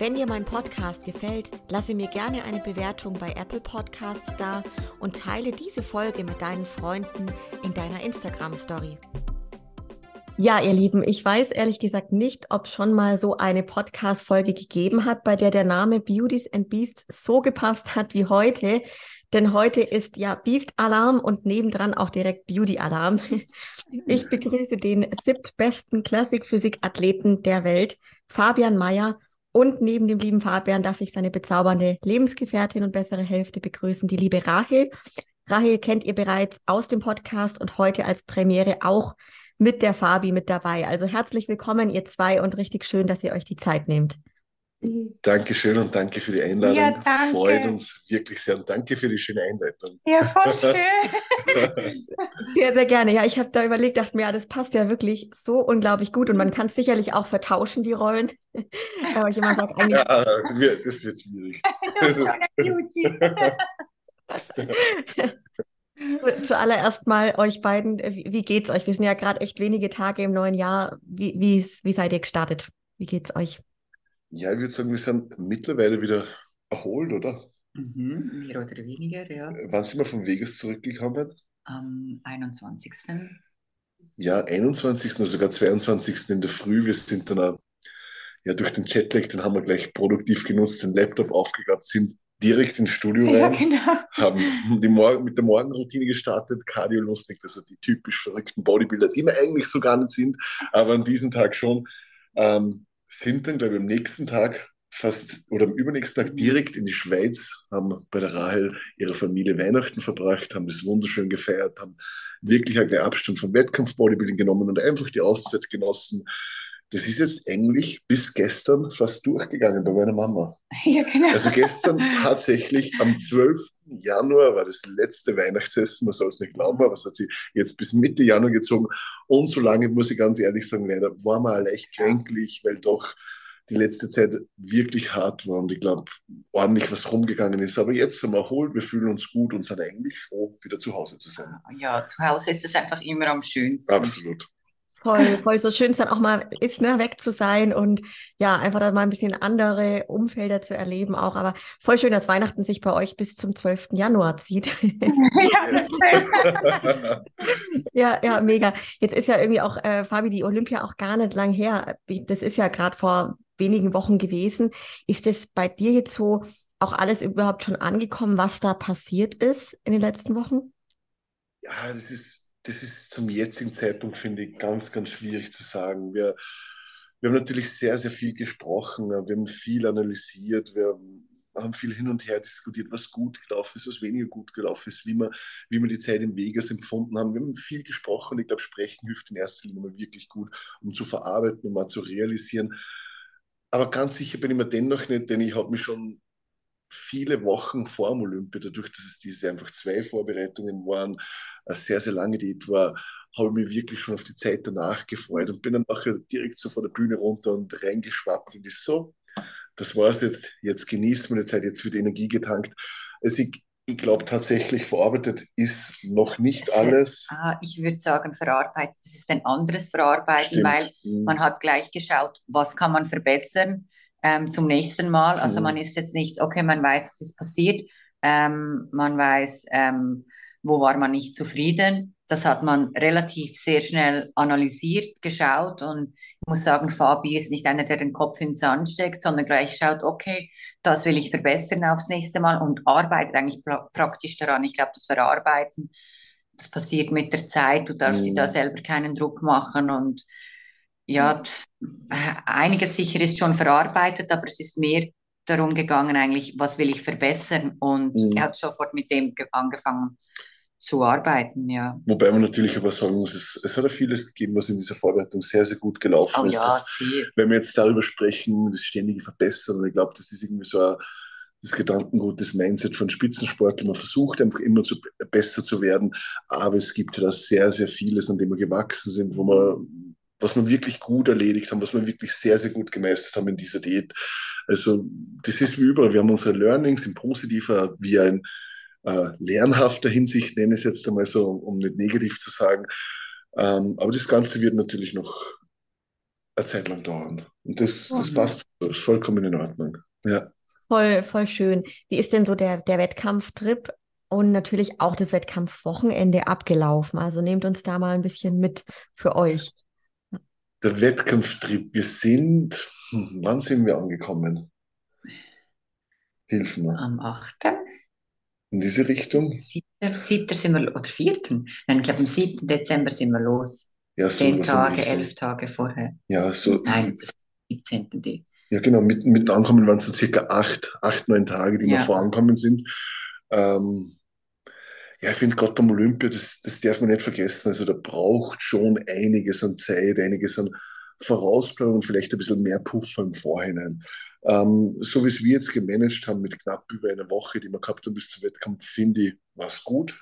Wenn dir mein Podcast gefällt, lasse mir gerne eine Bewertung bei Apple Podcasts da und teile diese Folge mit deinen Freunden in deiner Instagram Story. Ja, ihr Lieben, ich weiß ehrlich gesagt nicht, ob schon mal so eine Podcast-Folge gegeben hat, bei der der Name Beauties and Beasts so gepasst hat wie heute. Denn heute ist ja Beast Alarm und nebendran auch direkt Beauty Alarm. Ich begrüße den siebtbesten Classic Physik Athleten der Welt, Fabian Mayer und neben dem lieben Fabian darf ich seine bezaubernde Lebensgefährtin und bessere Hälfte begrüßen, die liebe Rahel. Rahel kennt ihr bereits aus dem Podcast und heute als Premiere auch mit der Fabi mit dabei. Also herzlich willkommen, ihr zwei, und richtig schön, dass ihr euch die Zeit nehmt. Dankeschön und danke für die Einladung. Ja, danke. Freut uns wirklich sehr und danke für die schöne Einleitung. Ja, voll schön. sehr, sehr gerne. Ja, ich habe da überlegt, dachte mir, ja, das passt ja wirklich so unglaublich gut und man kann es sicherlich auch vertauschen, die Rollen. Aber ich immer sage, eigentlich. Ja, das wird schwierig. das ist schon. Zuallererst mal euch beiden, wie, wie geht's euch? Wir sind ja gerade echt wenige Tage im neuen Jahr. Wie, wie seid ihr gestartet? Wie geht's euch? Ja, ich würde sagen, wir sind mittlerweile wieder erholt, oder? Mhm, mehr oder weniger, ja. Wann sind wir von Vegas zurückgekommen? Am 21. Ja, 21. oder sogar 22. in der Früh. Wir sind dann auch, ja, durch den Jetlag, den haben wir gleich produktiv genutzt, den Laptop aufgeklappt, sind direkt ins Studio rein, ja, genau. haben die Morgen, mit der Morgenroutine gestartet, Cardio lustig, also die typisch verrückten Bodybuilder, die wir eigentlich so gar nicht sind, aber an diesem Tag schon. Ähm, sind dann, glaube ich, am nächsten Tag fast oder am übernächsten Tag direkt in die Schweiz, haben bei der Rahel ihre Familie Weihnachten verbracht, haben das wunderschön gefeiert, haben wirklich einen Abstand vom Wettkampf-Bodybuilding genommen und einfach die Auszeit genossen, das ist jetzt eigentlich bis gestern fast durchgegangen bei meiner Mama. Ja, genau. Also gestern tatsächlich am 12. Januar war das letzte Weihnachtsessen, man soll es nicht glauben, aber es hat sie jetzt bis Mitte Januar gezogen. Und so lange, muss ich ganz ehrlich sagen, leider war man leicht kränklich, weil doch die letzte Zeit wirklich hart war und ich glaube, ordentlich was rumgegangen ist. Aber jetzt sind wir erholt, wir fühlen uns gut und sind eigentlich froh, wieder zu Hause zu sein. Ja, zu Hause ist es einfach immer am schönsten. Absolut. Voll, voll so schön es dann auch mal ist, ne, weg zu sein und ja, einfach da mal ein bisschen andere Umfelder zu erleben auch. Aber voll schön, dass Weihnachten sich bei euch bis zum 12. Januar zieht. ja, ja, ja, mega. Jetzt ist ja irgendwie auch, äh, Fabi, die Olympia auch gar nicht lang her. Das ist ja gerade vor wenigen Wochen gewesen. Ist es bei dir jetzt so auch alles überhaupt schon angekommen, was da passiert ist in den letzten Wochen? Ja, das ist das ist zum jetzigen Zeitpunkt, finde ich, ganz, ganz schwierig zu sagen. Wir, wir haben natürlich sehr, sehr viel gesprochen, wir haben viel analysiert, wir haben viel hin und her diskutiert, was gut gelaufen ist, was weniger gut gelaufen ist, wie wir, wie wir die Zeit in Vegas empfunden haben. Wir haben viel gesprochen. Ich glaube, Sprechen hilft in erster Linie mal wirklich gut, um zu verarbeiten, um mal zu realisieren. Aber ganz sicher bin ich mir dennoch nicht, denn ich habe mich schon viele Wochen vor dem Olympia, dadurch, dass es diese einfach zwei Vorbereitungen waren, eine sehr, sehr lange Diät war, habe ich mich wirklich schon auf die Zeit danach gefreut und bin dann nachher direkt so von der Bühne runter und reingeschwappt und ist so, das war's jetzt, jetzt genießt meine Zeit, jetzt wird Energie getankt. Also ich, ich glaube tatsächlich, verarbeitet ist noch nicht alles. Ah, ich würde sagen, verarbeitet, das ist ein anderes Verarbeiten, Stimmt. weil mhm. man hat gleich geschaut, was kann man verbessern ähm, zum nächsten Mal. Also mhm. man ist jetzt nicht, okay, man weiß, es ist passiert, ähm, man weiß, ähm, wo war man nicht zufrieden. Das hat man relativ sehr schnell analysiert, geschaut und ich muss sagen, Fabi ist nicht einer, der den Kopf ins Sand steckt, sondern gleich schaut, okay, das will ich verbessern aufs nächste Mal und arbeitet eigentlich pra praktisch daran. Ich glaube, das Verarbeiten, das passiert mit der Zeit, du darfst mhm. dir da selber keinen Druck machen und ja, einiges sicher ist schon verarbeitet, aber es ist mehr darum gegangen, eigentlich, was will ich verbessern? Und mhm. er hat sofort mit dem angefangen zu arbeiten, ja. Wobei man natürlich aber sagen muss, es, es hat ja vieles gegeben, was in dieser Vorbereitung sehr, sehr gut gelaufen oh, ist. Ja, wenn wir jetzt darüber sprechen, das ständige Verbessern, ich glaube, das ist irgendwie so ein, das Gedankengut, das Mindset von Spitzensportlern. Man versucht einfach immer zu, besser zu werden, aber es gibt ja da sehr, sehr vieles, an dem wir gewachsen sind, wo wir, was wir wirklich gut erledigt haben, was wir wirklich sehr, sehr gut gemeistert haben in dieser Diät. Also das ist wie überall. Wir haben unsere Learnings in positiver wie ein äh, lernhafter Hinsicht, nenne ich es jetzt einmal so, um nicht negativ zu sagen. Ähm, aber das Ganze wird natürlich noch eine Zeit lang dauern. Und das, das passt, das ist vollkommen in Ordnung. Ja. Voll, voll schön. Wie ist denn so der, der Wettkampftrip und natürlich auch das Wettkampfwochenende abgelaufen? Also nehmt uns da mal ein bisschen mit für euch. Der Wettkampftrip, wir sind, hm, wann sind wir angekommen? Hilf mir. Am 8. In diese Richtung? 7. 7. sind wir, oder 4. Nein, ich glaube am 7. Dezember sind wir los. Ja, so Zehn Tage, elf Tage vorher. Ja, so. Nein, das ist 17. Ja, genau. Mit, mit Ankommen waren es so circa acht, acht, neun Tage, die ja. wir vorankommen sind. Ähm, ja, ich finde gerade beim Olympia, das, das darf man nicht vergessen. Also da braucht schon einiges an Zeit, einiges an Vorausplanung und vielleicht ein bisschen mehr Puffer im Vorhinein. Ähm, so wie es wir jetzt gemanagt haben mit knapp über einer Woche, die wir gehabt haben bis zum Wettkampf, finde ich, war es gut.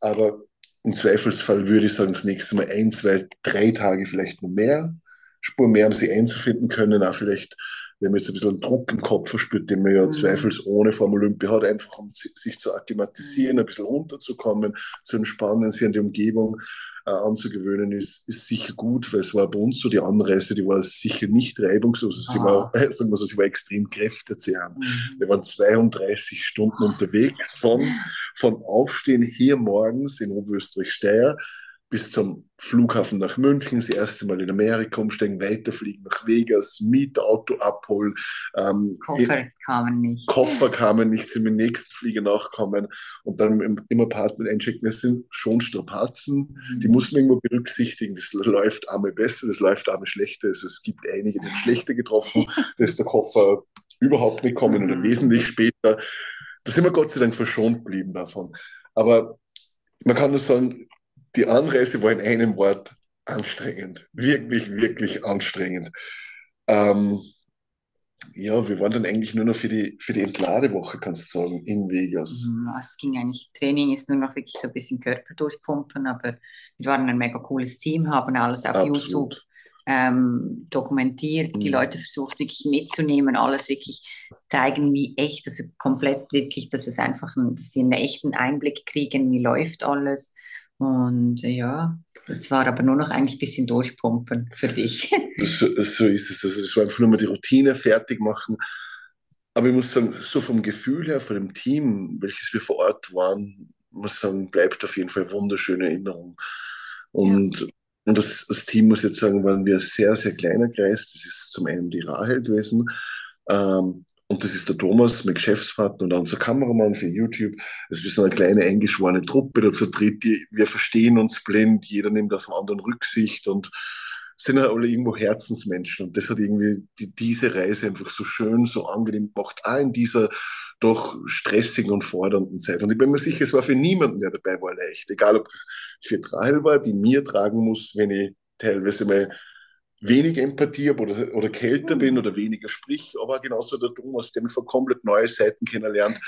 Aber im Zweifelsfall würde ich sagen, das nächste Mal ein, zwei, drei Tage vielleicht noch mehr. Spur mehr, um sie einzufinden können, auch vielleicht, wenn man jetzt ein bisschen Druck im Kopf verspürt, den man ja mhm. zweifelsohne vom Olympia hat, einfach um sich zu akklimatisieren, ein bisschen runterzukommen, zu entspannen, sich an die Umgebung äh, anzugewöhnen, ist, ist sicher gut, weil es war bei uns so, die Anreise, die war sicher nicht reibungslos, sie war, äh, sagen wir so, sie war extrem kräftezehrend. Mhm. Wir waren 32 Stunden unterwegs von, von Aufstehen hier morgens in Oberösterreich-Steyr bis zum Flughafen nach München, das erste Mal in Amerika umsteigen, weiterfliegen nach Vegas, Mietauto abholen. Ähm, Koffer kamen nicht. Koffer kamen nicht, sind mit dem nächsten Flieger nachkommen und dann im, im Apartment einchecken. Das sind schon Strapazen, mhm. die muss man irgendwo berücksichtigen. Das läuft einmal besser, das läuft einmal schlechter. Also es gibt einige, die schlechter getroffen, da ist der Koffer überhaupt nicht kommen oder mhm. wesentlich später. Da sind wir Gott sei Dank verschont geblieben davon. Aber man kann nur sagen, die Anreise war in einem Wort anstrengend. Wirklich, wirklich anstrengend. Ähm, ja, wir waren dann eigentlich nur noch für die, für die Entladewoche, kannst du sagen, in Vegas. Mhm, es ging eigentlich, Training ist nur noch wirklich so ein bisschen Körper durchpumpen, aber wir waren ein mega cooles Team, haben alles auf Absolut. YouTube ähm, dokumentiert, die mhm. Leute versucht wirklich mitzunehmen, alles wirklich zeigen, wie echt, also komplett wirklich, dass es einfach, ein, dass sie einen echten Einblick kriegen, wie läuft alles und ja, das war aber nur noch eigentlich ein bisschen durchpumpen für dich. So, so ist es. Also es war einfach nur mal die Routine fertig machen. Aber ich muss sagen, so vom Gefühl her, von dem Team, welches wir vor Ort waren, muss sagen, bleibt auf jeden Fall wunderschöne Erinnerung. Und, ja. und das, das, Team, muss ich jetzt sagen, waren wir sehr, sehr kleiner Kreis. Das ist zum einen die Rahel gewesen. Ähm, und das ist der Thomas, mein Geschäftspartner und unser Kameramann für YouTube. Also wir sind eine kleine eingeschworene Truppe da zu dritt. Die, wir verstehen uns blind, jeder nimmt auf den anderen Rücksicht und sind ja alle irgendwo Herzensmenschen. Und das hat irgendwie die, diese Reise einfach so schön, so angenehm gemacht, auch in dieser doch stressigen und fordernden Zeit. Und ich bin mir sicher, es war für niemanden, der dabei war, leicht. Egal, ob das für Rahel war, die mir tragen muss, wenn ich teilweise mal weniger Empathie habe oder, oder kälter bin oder weniger sprich, aber genauso der Thomas, der mich von komplett neue Seiten kennenlernt.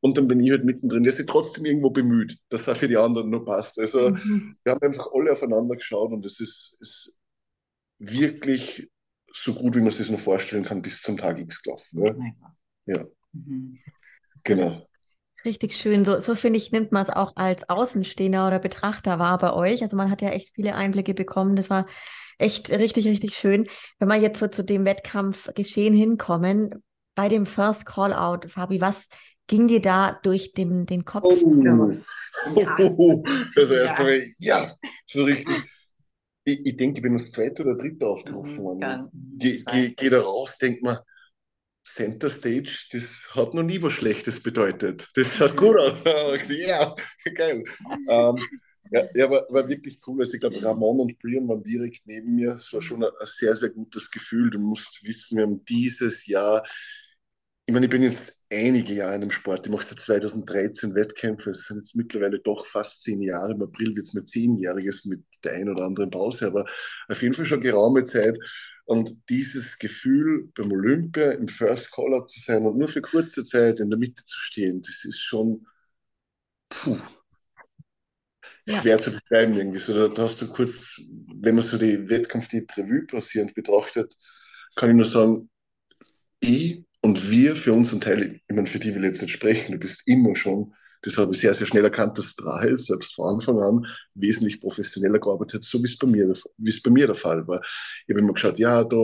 Und dann bin ich halt mittendrin, der sich trotzdem irgendwo bemüht, dass auch für die anderen nur passt. Also mhm. wir haben einfach alle aufeinander geschaut und es ist, ist wirklich so gut, wie man sich das nur vorstellen kann, bis zum Tag X gelaufen. Ne? Ja. Mhm. Genau. Richtig schön. So, so finde ich, nimmt man es auch als Außenstehender oder Betrachter wahr bei euch. Also man hat ja echt viele Einblicke bekommen. Das war echt richtig, richtig schön. Wenn wir jetzt so zu dem Wettkampfgeschehen hinkommen, bei dem First Call-Out, Fabi, was ging dir da durch den, den Kopf? Oh. Ja. also erst ja. ja, so richtig. Ich, ich denke, ich bin das zweite oder dritte aufgerufen worden. Gehe geh, geh da raus, denk mal, Center Stage, das hat noch nie was Schlechtes bedeutet. Das schaut gut aus. ja, geil. Ähm, ja, ja war, war wirklich cool. Also ich glaube, Ramon und Brian waren direkt neben mir. Es war schon ein, ein, sehr, sehr gutes Gefühl. Du musst wissen, wir haben dieses Jahr, ich meine, ich bin jetzt einige Jahre in dem Sport. Ich mache seit 2013 Wettkämpfe. Es sind jetzt mittlerweile doch fast zehn Jahre. Im April wird es mir zehnjähriges mit der ein oder anderen Pause, aber auf jeden Fall schon geraume Zeit. Und dieses Gefühl, beim Olympia im First Caller zu sein und nur für kurze Zeit in der Mitte zu stehen, das ist schon puh, ja. schwer zu beschreiben irgendwie. So, da, hast du kurz, wenn man so die Wettkampf, die Revue passierend betrachtet, kann ich nur sagen, ich und wir für unseren Teil, ich meine, für die will ich jetzt nicht sprechen, du bist immer schon das habe ich sehr, sehr schnell erkannt, dass Rahel selbst von Anfang an wesentlich professioneller gearbeitet hat, so wie es bei mir, wie es bei mir der Fall war. Ich habe immer geschaut, ja, da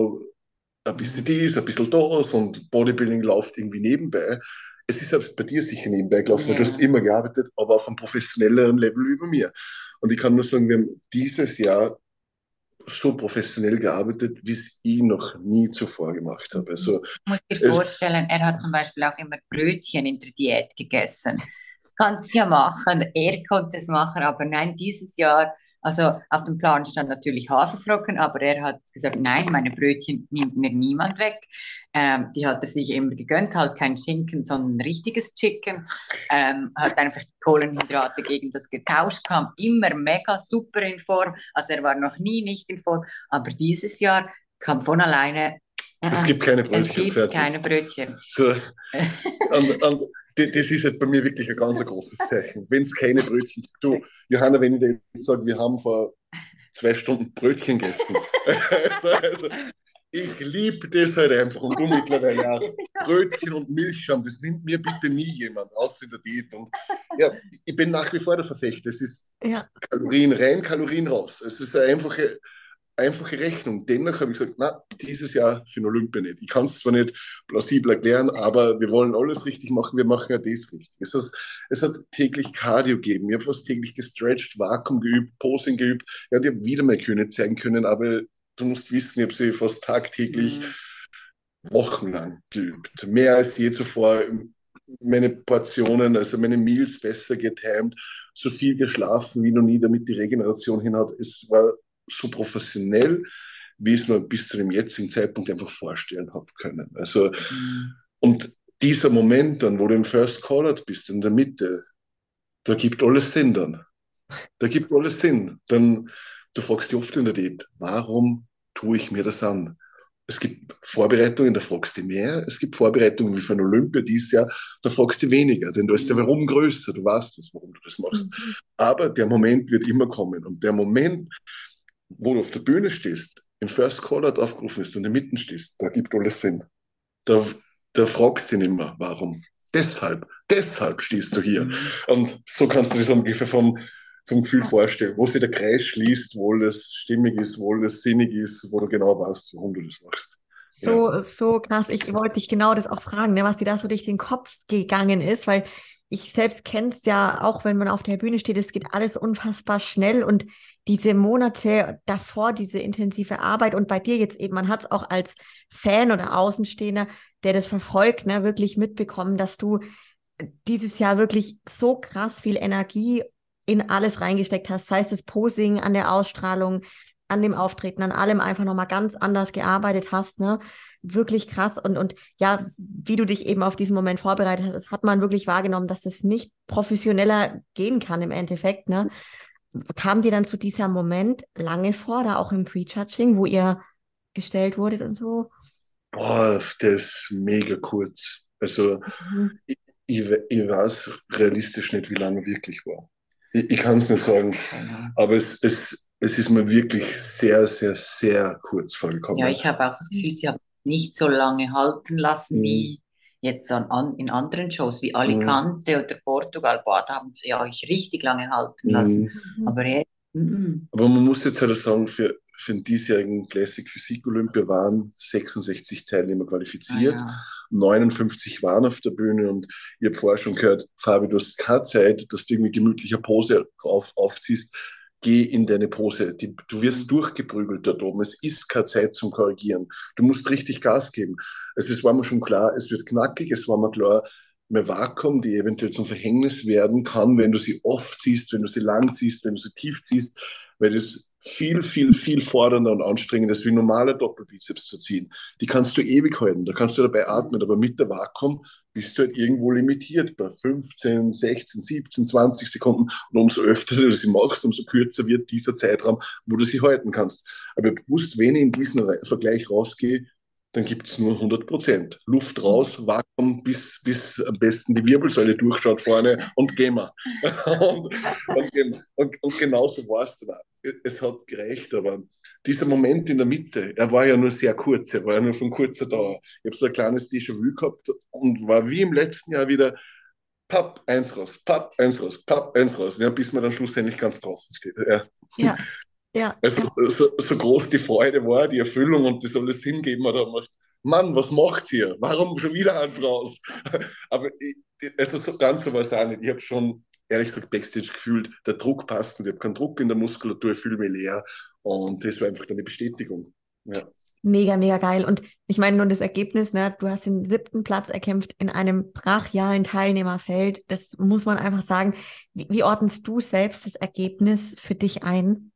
ein bisschen dies, ein bisschen das und Bodybuilding läuft irgendwie nebenbei. Es ist selbst bei dir sicher nebenbei gelaufen, ja. du hast immer gearbeitet, aber auf einem professionelleren Level über mir. Und ich kann nur sagen, wir haben dieses Jahr so professionell gearbeitet, wie es ich noch nie zuvor gemacht habe. Also, ich muss dir vorstellen, er hat zum Beispiel auch immer Brötchen in der Diät gegessen das kannst du ja machen. Er konnte es machen, aber nein, dieses Jahr, also auf dem Plan stand natürlich Haferflocken, aber er hat gesagt, nein, meine Brötchen nimmt mir niemand weg. Ähm, die hat er sich immer gegönnt, halt kein Schinken, sondern richtiges Chicken. Ähm, hat einfach die Kohlenhydrate gegen das getauscht, kam immer mega super in Form. Also er war noch nie nicht in Form, aber dieses Jahr kam von alleine es gibt keine Brötchen. Es gibt fertig. keine Brötchen. So. Und, und das ist jetzt bei mir wirklich ein ganz großes Zeichen. Wenn es keine Brötchen gibt. Du, Johanna, wenn ich dir jetzt sage, wir haben vor zwei Stunden Brötchen gegessen. also, ich liebe das halt einfach und du mittlerweile auch. Brötchen und Milchschaum, das nimmt mir bitte nie jemand, außer in der Diät. Und ja, ich bin nach wie vor der Verfechter. Es ist ja. Kalorien rein, Kalorien raus. Es ist eine einfache einfache Rechnung. Dennoch habe ich gesagt, na, dieses Jahr für den Olympia nicht. Ich kann es zwar nicht plausibel erklären, aber wir wollen alles richtig machen, wir machen ja das richtig. Es hat, es hat täglich Cardio gegeben, ich habe fast täglich gestretched, Vakuum geübt, Posing geübt. Ja, die habe wieder mal Kühne zeigen können, aber du musst wissen, ich habe sie fast tagtäglich mhm. wochenlang geübt. Mehr als je zuvor meine Portionen, also meine Meals besser getimed, so viel geschlafen wie noch nie, damit die Regeneration hinhaut. Es war so professionell, wie ich es mir bis zu dem jetzigen Zeitpunkt einfach vorstellen habe können. Also, mhm. und dieser Moment dann, wo du im First Call bist, in der Mitte, da gibt alles Sinn dann. Da gibt alles Sinn. Dann, du fragst dich oft in der Diät, warum tue ich mir das an? Es gibt Vorbereitungen, da fragst du mehr. Es gibt Vorbereitungen wie für ein Olympia dieses Jahr, da fragst du weniger, denn da ist der Warum größer. Du weißt es, warum du das machst. Mhm. Aber der Moment wird immer kommen. Und der Moment, wo du auf der Bühne stehst, im First Caller aufgerufen ist und in der Mitte stehst, da gibt alles Sinn. Da, da fragst du ihn immer, warum. Deshalb, deshalb stehst du hier. Mhm. Und so kannst du dir so ungefähr vom, vom Gefühl vorstellen, wo sich der Kreis schließt, wo es stimmig ist, wo es sinnig ist, wo du genau weißt, warum du das machst. So, ja. so krass. Ich wollte dich genau das auch fragen, ne, was dir da so durch den Kopf gegangen ist, weil ich selbst kenne es ja auch, wenn man auf der Bühne steht, es geht alles unfassbar schnell und diese Monate davor, diese intensive Arbeit und bei dir jetzt eben, man hat es auch als Fan oder Außenstehender, der das verfolgt, ne, wirklich mitbekommen, dass du dieses Jahr wirklich so krass viel Energie in alles reingesteckt hast, sei es das Posing an der Ausstrahlung, an dem Auftreten, an allem einfach nochmal ganz anders gearbeitet hast, ne? wirklich krass. Und, und ja, wie du dich eben auf diesen Moment vorbereitet hast, hat man wirklich wahrgenommen, dass das nicht professioneller gehen kann im Endeffekt. Ne? Kam dir dann zu dieser Moment lange vor, da auch im Prejudging, wo ihr gestellt wurdet und so? Boah, der ist mega kurz. Also mhm. ich, ich, ich, weiß realistisch nicht, wie lange wirklich war. Ich, ich kann es nicht sagen, aber es, es, es ist mir wirklich sehr, sehr, sehr kurz vorgekommen. Ja, ich habe auch das Gefühl, sie haben nicht so lange halten lassen mhm. wie jetzt an, an, in anderen Shows wie Alicante mhm. oder Portugal. Boah, da haben sie euch richtig lange halten lassen. Mhm. Aber jetzt. Mhm. Aber man muss jetzt halt sagen, für, für den diesjährigen Classic Physik Olympia waren 66 Teilnehmer qualifiziert. Ah, ja. 59 waren auf der Bühne und ich habe vorher schon gehört, Fabi, du hast keine Zeit, dass du irgendwie gemütlicher Pose auf, aufziehst geh in deine Pose. Die, du wirst durchgeprügelt dort oben. Es ist keine Zeit zum Korrigieren. Du musst richtig Gas geben. Es ist, war mir schon klar, es wird knackig, es war mir klar, mehr Vakuum, die eventuell zum Verhängnis werden kann, wenn du sie oft ziehst, wenn du sie lang ziehst, wenn du sie tief ziehst, weil das viel, viel, viel fordernder und anstrengender ist, wie normale Doppelbizeps zu ziehen. Die kannst du ewig halten, da kannst du dabei atmen, aber mit der Vakuum bist du halt irgendwo limitiert bei 15, 16, 17, 20 Sekunden. Und umso öfter du sie machst, umso kürzer wird dieser Zeitraum, wo du sie halten kannst. Aber bewusst, wenn ich in diesen Vergleich rausgehe, dann gibt es nur 100 Prozent. Luft raus, Vakuum, bis, bis am besten die Wirbelsäule durchschaut vorne und gehen wir. und, und, und, und genauso war es dann. Es hat gereicht, aber dieser Moment in der Mitte, er war ja nur sehr kurz, er war ja nur von kurzer Dauer. Ich habe so ein kleines Déjà-vu gehabt und war wie im letzten Jahr wieder Papp, eins raus, Papp, eins raus, Papp, eins raus, ja, bis man dann schlussendlich ganz draußen steht. Ja. ja. Ja. Also, so, so, groß die Freude war, die Erfüllung und das alles hingeben, man da macht, Mann, was macht ihr? Warum schon wieder ein raus? Aber ich, also so ganz so war es auch nicht. Ich habe schon, ehrlich gesagt, Backstage gefühlt, der Druck passt und ich habe keinen Druck in der Muskulatur, ich fühle mich leer und das war einfach eine Bestätigung. Ja. Mega, mega geil. Und ich meine nun das Ergebnis, ne, du hast den siebten Platz erkämpft in einem brachialen Teilnehmerfeld. Das muss man einfach sagen. Wie, wie ordnest du selbst das Ergebnis für dich ein?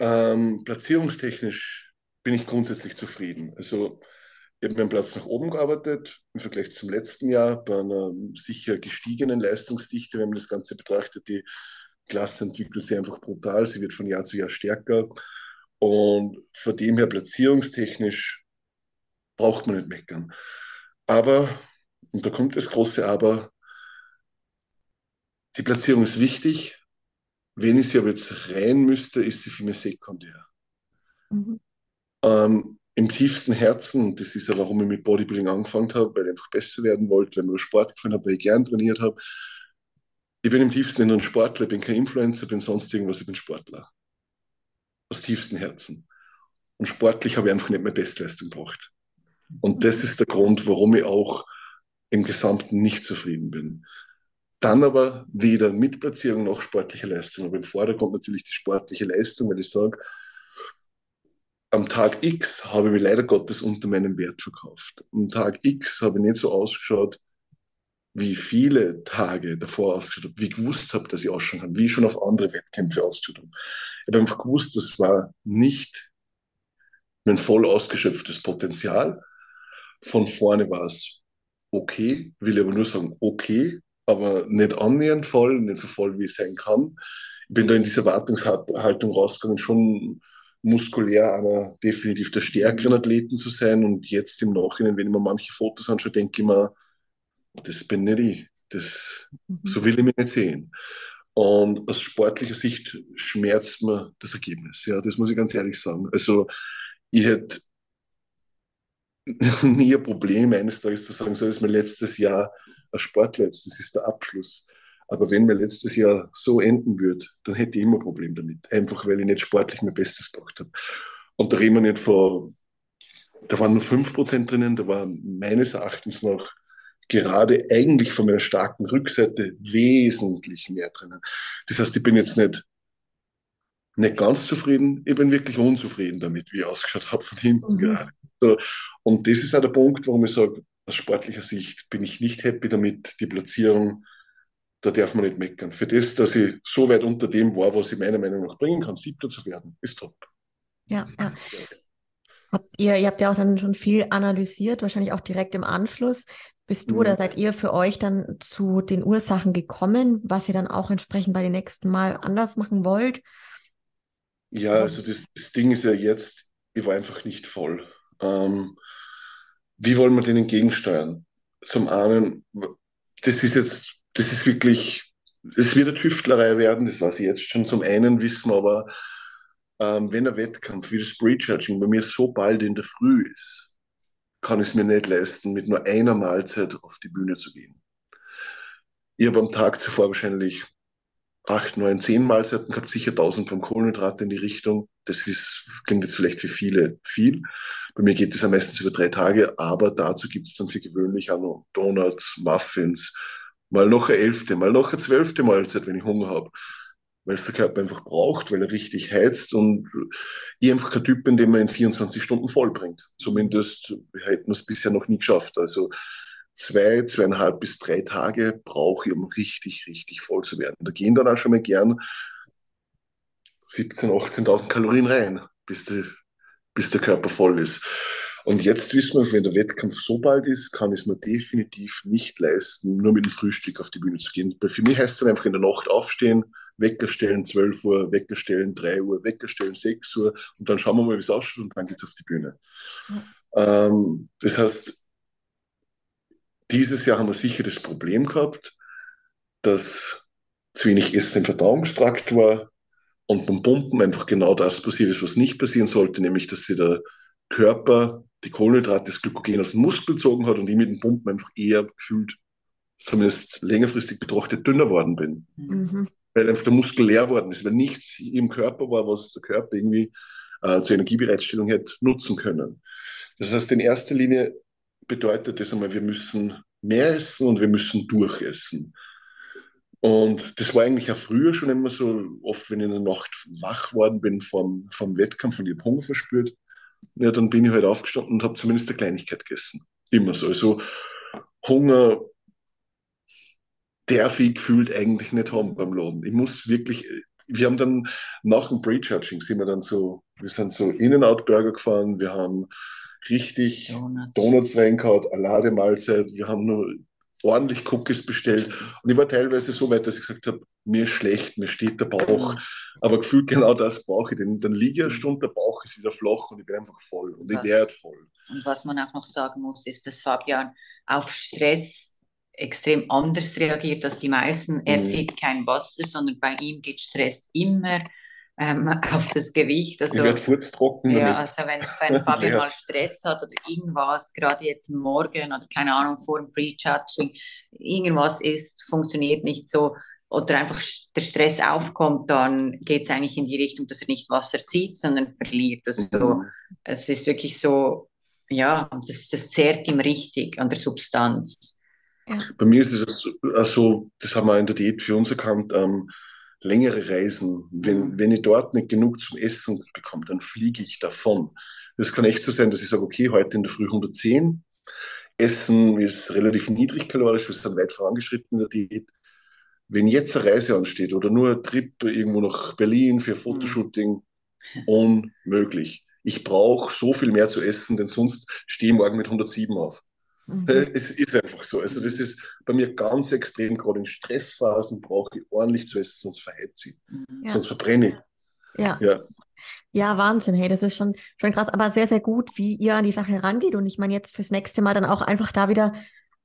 Ähm, platzierungstechnisch bin ich grundsätzlich zufrieden. Also ich habe meinen Platz nach oben gearbeitet im Vergleich zum letzten Jahr bei einer sicher gestiegenen Leistungsdichte, wenn man das Ganze betrachtet. Die Klasse entwickelt sich einfach brutal, sie wird von Jahr zu Jahr stärker. Und von dem her platzierungstechnisch braucht man nicht meckern. Aber, und da kommt das große Aber, die Platzierung ist wichtig, wenn ich sie aber jetzt rein müsste, ist sie für mich sekundär. Mhm. Ähm, Im tiefsten Herzen, das ist ja, warum ich mit Bodybuilding angefangen habe, weil ich einfach besser werden wollte, weil ich nur Sport gefunden habe, weil ich gern trainiert habe. Ich bin im tiefsten ein Sportler, ich bin kein Influencer, bin sonst irgendwas, ich bin Sportler. Aus tiefstem Herzen. Und sportlich habe ich einfach nicht mehr Bestleistung gebracht. Und das ist der Grund, warum ich auch im Gesamten nicht zufrieden bin. Dann aber weder mit Platzierung noch sportliche Leistung. Aber im Vordergrund natürlich die sportliche Leistung, weil ich sage, am Tag X habe ich mich leider Gottes unter meinem Wert verkauft. Am Tag X habe ich nicht so ausgeschaut, wie viele Tage davor ausgeschaut habe, wie ich gewusst habe, dass ich ausschauen kann, wie ich schon auf andere Wettkämpfe ausgeschaut habe. Ich habe einfach gewusst, das war nicht mein voll ausgeschöpftes Potenzial. Von vorne war es okay, will aber nur sagen, okay, aber nicht annähernd voll, nicht so voll, wie es sein kann. Ich bin da in dieser Wartungshaltung rausgegangen, schon muskulär einer definitiv der stärkeren Athleten zu sein. Und jetzt im Nachhinein, wenn ich mir manche Fotos anschaue, denke ich mir, das bin nicht ich. Das, mhm. So will ich mich nicht sehen. Und aus sportlicher Sicht schmerzt mir das Ergebnis. Ja, das muss ich ganz ehrlich sagen. Also, ich hätte nie ein Problem eines Tages zu sagen, so ist mein letztes Jahr ein Sportler jetzt, das ist der Abschluss. Aber wenn mir letztes Jahr so enden würde, dann hätte ich immer ein Problem damit. Einfach weil ich nicht sportlich mein Bestes gemacht habe. Und da reden wir nicht vor, da waren nur 5% drinnen, da war meines Erachtens noch gerade eigentlich von meiner starken Rückseite wesentlich mehr drinnen. Das heißt, ich bin jetzt nicht, nicht ganz zufrieden, ich bin wirklich unzufrieden damit, wie ich ausgeschaut habe von hinten mhm. gerade. So, und das ist auch der Punkt, warum ich sage, aus sportlicher Sicht bin ich nicht happy damit, die Platzierung, da darf man nicht meckern. Für das, dass ich so weit unter dem war, was ich meiner Meinung nach bringen kann, siebter zu werden, ist top. Ja, ja. Habt ihr, ihr habt ja auch dann schon viel analysiert, wahrscheinlich auch direkt im Anschluss. Bist du mhm. oder seid ihr für euch dann zu den Ursachen gekommen, was ihr dann auch entsprechend bei den nächsten Mal anders machen wollt? Ja, also das, das Ding ist ja jetzt, ich war einfach nicht voll. Ähm, wie wollen wir den entgegensteuern? Zum einen, das ist jetzt, das ist wirklich, es wird eine Tüftlerei werden, das weiß ich jetzt schon. Zum einen wissen wir aber, ähm, wenn ein Wettkampf wie das Prejudging bei mir so bald in der Früh ist, kann ich es mir nicht leisten, mit nur einer Mahlzeit auf die Bühne zu gehen. Ich habe am Tag zuvor wahrscheinlich acht, neun, zehn Mahlzeiten gehabt, sicher 1000 Gramm Kohlenhydrate in die Richtung. Das ist, klingt jetzt vielleicht für viele viel. Bei mir geht es ja meistens über drei Tage, aber dazu gibt es dann für gewöhnlich auch noch Donuts, Muffins, mal noch eine elfte, mal noch eine zwölfte Mahlzeit, wenn ich Hunger habe. Weil es der Körper einfach braucht, weil er richtig heizt und ich einfach kein Typ bin, den man in 24 Stunden vollbringt. Zumindest hätten wir es bisher noch nie geschafft. Also zwei, zweieinhalb bis drei Tage brauche ich, um richtig, richtig voll zu werden. Da gehen dann auch schon mal gern 17.000, 18.000 Kalorien rein, bis, die, bis der Körper voll ist. Und jetzt wissen wir, wenn der Wettkampf so bald ist, kann ich es mir definitiv nicht leisten, nur mit dem Frühstück auf die Bühne zu gehen. Weil für mich heißt es dann einfach in der Nacht aufstehen, Wecker stellen 12 Uhr, Wecker stellen 3 Uhr, Wecker stellen 6 Uhr und dann schauen wir mal, wie es ausschaut und dann geht es auf die Bühne. Mhm. Ähm, das heißt, dieses Jahr haben wir sicher das Problem gehabt, dass zu wenig Essen im Verdauungstrakt war und beim Pumpen einfach genau das passiert ist, was nicht passieren sollte, nämlich dass sich der Körper die Kohlenhydrate, das Glykogen aus dem Muskel gezogen hat und ich mit dem Pumpen einfach eher gefühlt, zumindest längerfristig betrachtet, dünner worden bin. Mhm. Weil einfach der Muskel leer worden ist, weil nichts im Körper war, was der Körper irgendwie äh, zur Energiebereitstellung hätte nutzen können. Das heißt, in erster Linie bedeutet das einmal, wir müssen mehr essen und wir müssen durchessen. Und das war eigentlich auch früher schon immer so, oft wenn ich in der Nacht wach worden bin vom, vom Wettkampf und ich habe Hunger verspürt, ja, dann bin ich halt aufgestanden und habe zumindest eine Kleinigkeit gegessen. Immer so. Also Hunger darf ich gefühlt eigentlich nicht haben beim Laden. Ich muss wirklich, wir haben dann nach dem Prejudging sind wir dann so, wir sind so In-N-Out-Burger gefahren, wir haben richtig Donuts, Donuts reingehauen, eine Lademahlzeit, wir haben nur ordentlich Cookies bestellt. Und ich war teilweise so weit, dass ich gesagt habe, mir ist schlecht, mir steht der Bauch. Aber gefühlt genau das brauche ich. Denn dann liege ich eine Stunde, der Bauch ist wieder flach und ich bin einfach voll. Und was, ich werde voll. Und was man auch noch sagen muss, ist, dass Fabian auf Stress extrem anders reagiert als die meisten. Er mhm. zieht kein Wasser, sondern bei ihm geht Stress immer ähm, auf das Gewicht. Also, ich werde furztrocken. Ja, also wenn, wenn Fabian ja. mal Stress hat oder irgendwas, gerade jetzt morgen oder keine Ahnung, vor dem Pre-Judging, irgendwas ist, funktioniert nicht so oder einfach der Stress aufkommt, dann geht es eigentlich in die Richtung, dass er nicht Wasser zieht, sondern verliert. Also, mhm. Es ist wirklich so, ja, das, das zehrt ihm richtig an der Substanz. Ja. Bei mir ist es also, das haben wir in der Diät für uns erkannt, ähm, längere Reisen, wenn, mhm. wenn ich dort nicht genug zum Essen bekomme, dann fliege ich davon. Das kann echt so sein, dass ich sage, okay, heute in der Früh 110, Essen ist relativ niedrig kalorisch, wir sind weit vorangeschritten in der Diät. Wenn jetzt eine Reise ansteht oder nur ein Trip irgendwo nach Berlin für Fotoshooting, mhm. unmöglich. Ich brauche so viel mehr zu essen, denn sonst stehe ich morgen mit 107 auf. Mhm. Es ist einfach so. Also das ist bei mir ganz extrem, gerade in Stressphasen brauche ich ordentlich zu essen, sonst verheizt ich. Ja. Sonst verbrenne ich. Ja. ja. Ja, Wahnsinn, hey, das ist schon, schon krass, aber sehr, sehr gut, wie ihr an die Sache herangeht. Und ich meine, jetzt fürs nächste Mal dann auch einfach da wieder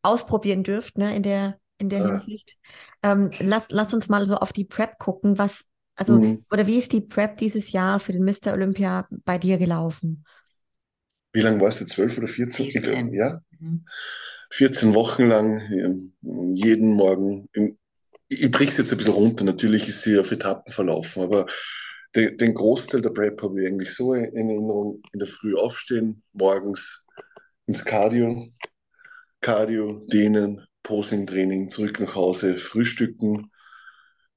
ausprobieren dürft, ne, in der, in der ja. Hinsicht. Ähm, lass, lass uns mal so auf die Prep gucken. Was, also, mhm. oder wie ist die Prep dieses Jahr für den Mr. Olympia bei dir gelaufen? Wie lange warst du? Zwölf oder 14? 14. Ja. Mhm. 14 Wochen lang, jeden Morgen. Ich briche es jetzt ein bisschen runter. Natürlich ist sie auf Etappen verlaufen, aber den, den Großteil der Prep habe ich eigentlich so in Erinnerung: in der Früh aufstehen, morgens ins Cardio, Cardio, dehnen, Posing-Training, zurück nach Hause, frühstücken,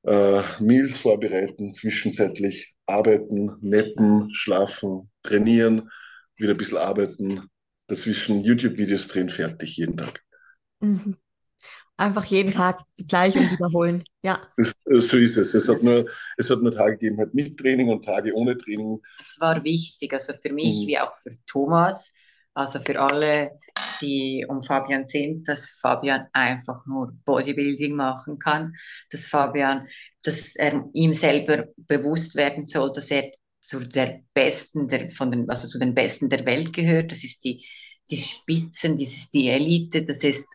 äh, Meals vorbereiten, zwischenzeitlich arbeiten, neppen, schlafen, trainieren, wieder ein bisschen arbeiten, dazwischen YouTube-Videos drehen, fertig, jeden Tag. Mhm. Einfach jeden Tag gleich und wiederholen. Ja. Das, so ist es. Es hat, nur, es hat nur Tage gegeben halt mit Training und Tage ohne Training. Es war wichtig, also für mich mhm. wie auch für Thomas, also für alle, die um Fabian sind, dass Fabian einfach nur Bodybuilding machen kann, dass Fabian, dass er ihm selber bewusst werden soll, dass er zu der Besten der, von den, also zu den Besten der Welt gehört. Das ist die, die Spitzen, das ist die Elite, das ist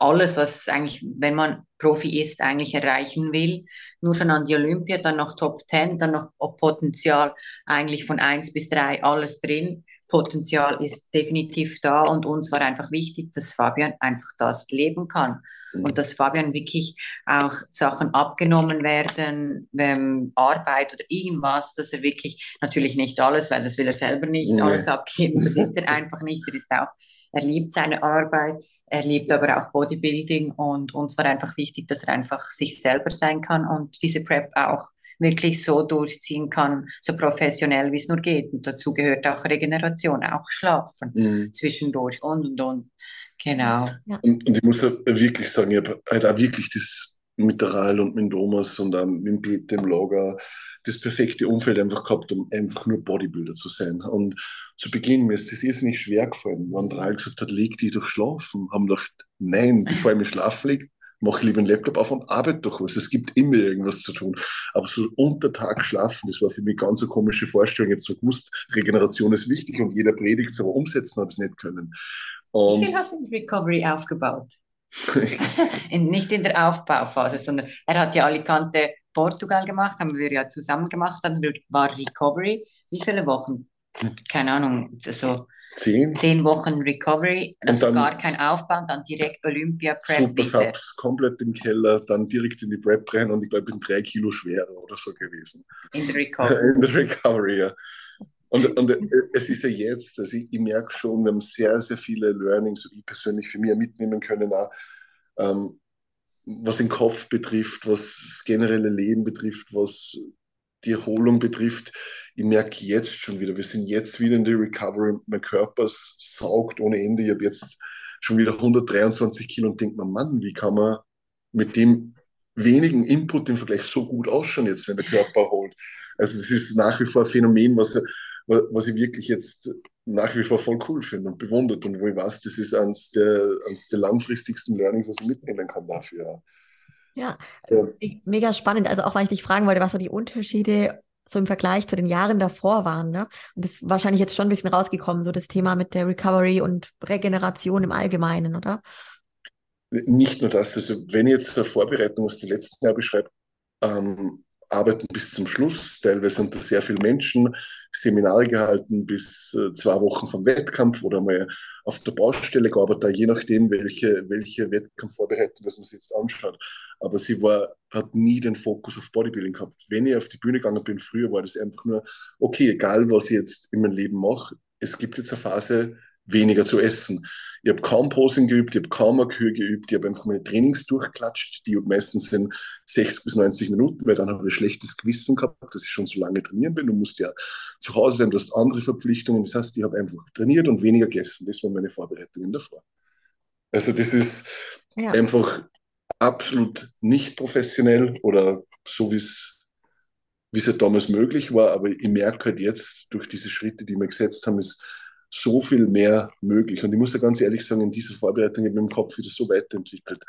alles, was eigentlich, wenn man Profi ist, eigentlich erreichen will. Nur schon an die Olympia, dann noch Top 10, dann noch Potenzial eigentlich von 1 bis 3, alles drin. Potenzial ist definitiv da und uns war einfach wichtig, dass Fabian einfach das leben kann und dass Fabian wirklich auch Sachen abgenommen werden, ähm, Arbeit oder irgendwas, dass er wirklich, natürlich nicht alles, weil das will er selber nicht nee. alles abgeben, das ist er einfach nicht, er ist auch, er liebt seine Arbeit, er liebt aber auch Bodybuilding und uns war einfach wichtig, dass er einfach sich selber sein kann und diese Prep auch wirklich so durchziehen kann, so professionell wie es nur geht. Und dazu gehört auch Regeneration, auch Schlafen mhm. zwischendurch und und und. Genau. Ja. Und, und, ich muss wirklich sagen, ich habe halt auch wirklich das mit der Ral und mit Thomas und dann mit Peter im Lager das perfekte Umfeld einfach gehabt, um einfach nur Bodybuilder zu sein. Und zu Beginn mir ist das irrsinnig schwer gefallen. Wenn der Ral gesagt hat, leg dich doch schlafen, haben gedacht, nein, bevor ich mich schlafen lege, mache lieber einen Laptop auf und arbeite doch was. Es gibt immer irgendwas zu tun. Aber so unter Tag schlafen, das war für mich ganz eine komische Vorstellung. Ich habe so gewusst, Regeneration ist wichtig und jeder predigt es, aber umsetzen habe ich es nicht können. Und Wie viel hast du in Recovery aufgebaut? in, nicht in der Aufbauphase, sondern er hat ja Alicante Portugal gemacht, haben wir ja zusammen gemacht, dann war Recovery. Wie viele Wochen? Keine Ahnung, so Zehn. Zehn Wochen Recovery, also gar kein Aufbau, dann direkt Olympia Prep. Super komplett im Keller, dann direkt in die Prep rein und ich glaube, ich bin drei Kilo schwerer oder so gewesen. In der Recovery. In der Recovery, ja. Und, und es ist ja jetzt, also ich, ich, merke schon, wir haben sehr, sehr viele Learnings, ich persönlich für mich mitnehmen können, auch, ähm, was den Kopf betrifft, was das generelle Leben betrifft, was die Erholung betrifft ich merke jetzt schon wieder, wir sind jetzt wieder in der Recovery, mein Körper saugt ohne Ende. Ich habe jetzt schon wieder 123 Kilo und denke mir, Mann, wie kann man mit dem wenigen Input im Vergleich so gut ausschauen jetzt, wenn der Körper holt. Also das ist nach wie vor ein Phänomen, was, was ich wirklich jetzt nach wie vor voll cool finde und bewundert und wo ich weiß, das ist eines der, eines der langfristigsten Learnings, was ich mitnehmen kann dafür. Ja, ja, mega spannend. Also auch, weil ich dich fragen wollte, was so die Unterschiede so im Vergleich zu den Jahren davor waren. Ne? Und das ist wahrscheinlich jetzt schon ein bisschen rausgekommen, so das Thema mit der Recovery und Regeneration im Allgemeinen, oder? Nicht nur das. Also wenn ich jetzt eine Vorbereitung aus den letzten Jahren beschreibe, ähm, arbeiten bis zum Schluss, teilweise unter sehr vielen Menschen, Seminare gehalten bis äh, zwei Wochen vom Wettkampf oder mal auf der Baustelle gearbeitet, je nachdem, welche, welche Wettkampfvorbereitung man sich jetzt anschaut. Aber sie war, hat nie den Fokus auf Bodybuilding gehabt. Wenn ich auf die Bühne gegangen bin früher, war das einfach nur, okay, egal was ich jetzt in meinem Leben mache, es gibt jetzt eine Phase, weniger zu essen. Ich habe kaum Posing geübt, ich habe kaum Kühe geübt, ich habe einfach meine Trainings durchklatscht, die meistens sind 60 bis 90 Minuten, weil dann habe ich ein schlechtes Gewissen gehabt, dass ich schon so lange trainieren bin. Du musst ja zu Hause sein, du hast andere Verpflichtungen. Das heißt, ich habe einfach trainiert und weniger gegessen. Das war meine Vorbereitung davor. Also das ist ja. einfach absolut nicht professionell oder so, wie es wie es ja damals möglich war, aber ich merke halt jetzt durch diese Schritte, die wir gesetzt haben, ist so viel mehr möglich. Und ich muss ja ganz ehrlich sagen, in dieser Vorbereitung habe ich im Kopf wieder so weiterentwickelt.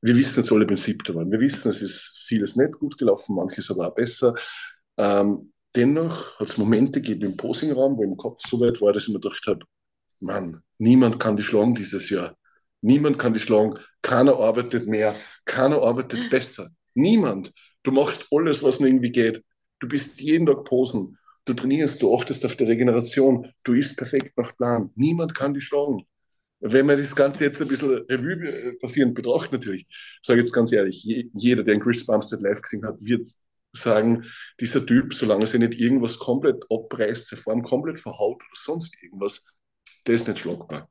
Wir wissen jetzt alle, ich bin siebter waren. Wir wissen, es ist vieles nicht gut gelaufen, manches aber auch besser. Ähm, dennoch hat es Momente gegeben im Posingraum, wo im Kopf so weit war, dass ich mir gedacht habe, Mann, niemand kann die schlagen dieses Jahr. Niemand kann die schlagen. Keiner arbeitet mehr. Keiner arbeitet besser. Niemand. Du machst alles, was nur irgendwie geht. Du bist jeden Tag posen. Du trainierst, du achtest auf die Regeneration, du isst perfekt nach Plan. Niemand kann dich schlagen. Wenn man das Ganze jetzt ein bisschen Revue passierend betrachtet, natürlich, sage ich jetzt ganz ehrlich, jeder, der einen Chris Bumstead live gesehen hat, wird sagen, dieser Typ, solange er nicht irgendwas komplett abreißt, seine Form komplett verhaut oder sonst irgendwas, der ist nicht schlagbar.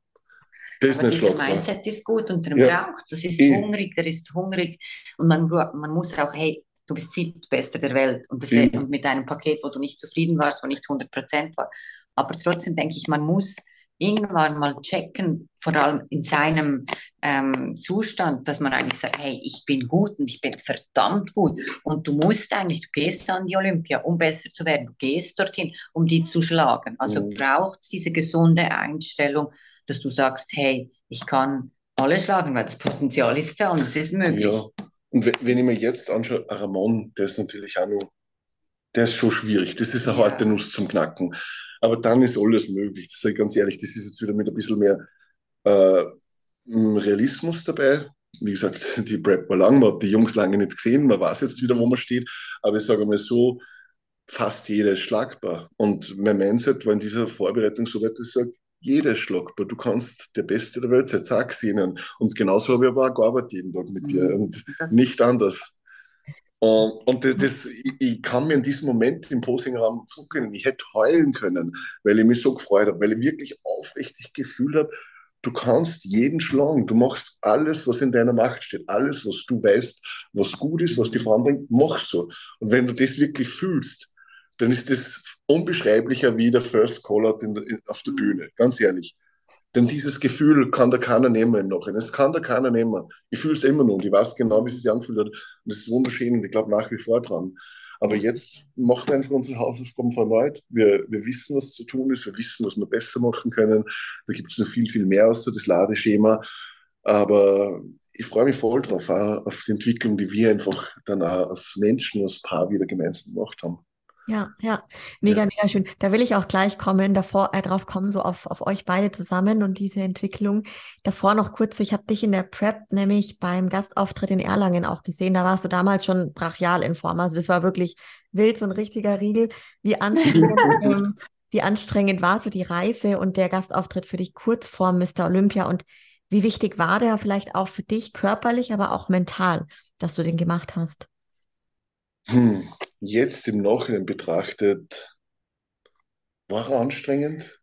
Der ist Aber schlagbar. Mindset ist gut und der ja. braucht Das ist e hungrig, der ist hungrig und man, man muss auch, hey, du bist siebtbester der Welt und, das, mhm. und mit einem Paket, wo du nicht zufrieden warst, wo nicht 100 Prozent war. Aber trotzdem denke ich, man muss irgendwann mal checken, vor allem in seinem ähm, Zustand, dass man eigentlich sagt, hey, ich bin gut und ich bin verdammt gut und du musst eigentlich, du gehst an die Olympia, um besser zu werden, du gehst dorthin, um die zu schlagen. Also mhm. braucht es diese gesunde Einstellung, dass du sagst, hey, ich kann alle schlagen, weil das Potenzial ist da und es ist möglich. Ja. Und wenn ich mir jetzt anschaue, Ramon, der ist natürlich auch noch, der ist schon schwierig. Das ist eine ja. harte Nuss zum Knacken. Aber dann ist alles möglich. Das sage ich ganz ehrlich, das ist jetzt wieder mit ein bisschen mehr äh, Realismus dabei. Wie gesagt, die Prep war lang, man hat die Jungs lange nicht gesehen, man weiß jetzt wieder, wo man steht. Aber ich sage mal so, fast jeder ist schlagbar. Und mein Mindset war in dieser Vorbereitung so weit, dass ich sage, jeder schlagbar. Du kannst der Beste der Welt sein, sag ihnen. Und genauso habe ich aber auch gearbeitet jeden Tag mit dir. Mhm. Und das nicht anders. Und, und das, das, ich, ich, kann mir in diesem Moment im Posingraum zurückerinnern. Ich hätte heulen können, weil ich mich so gefreut habe, weil ich wirklich aufrichtig gefühlt habe, du kannst jeden schlagen. Du machst alles, was in deiner Macht steht. Alles, was du weißt, was gut ist, was die voranbringt, machst du. Und wenn du das wirklich fühlst, dann ist das unbeschreiblicher wie der First Call-Out auf der Bühne, ganz ehrlich. Denn dieses Gefühl kann da keiner nehmen im Nachhinein. Es kann da keiner nehmen. Ich fühle es immer noch und ich weiß genau, wie es sich anfühlt hat. Und das ist wunderschön und ich glaube nach wie vor dran. Aber jetzt machen wir einfach unsere Hausaufgaben verneut. Wir, wir wissen, was zu tun ist. Wir wissen, was wir besser machen können. Da gibt es noch viel, viel mehr außer das Ladeschema. Aber ich freue mich voll drauf, auch auf die Entwicklung, die wir einfach dann auch als Menschen, als Paar wieder gemeinsam gemacht haben. Ja, ja, mega, ja. mega schön. Da will ich auch gleich kommen, davor äh, drauf kommen, so auf, auf euch beide zusammen und diese Entwicklung. Davor noch kurz, ich habe dich in der Prep nämlich beim Gastauftritt in Erlangen auch gesehen. Da warst du damals schon brachial in Form. Also das war wirklich wild, so ein richtiger Riegel. Wie anstrengend, ähm, wie anstrengend war so die Reise und der Gastauftritt für dich kurz vor Mr. Olympia und wie wichtig war der vielleicht auch für dich körperlich, aber auch mental, dass du den gemacht hast? Hm, jetzt im Nachhinein betrachtet, war er anstrengend?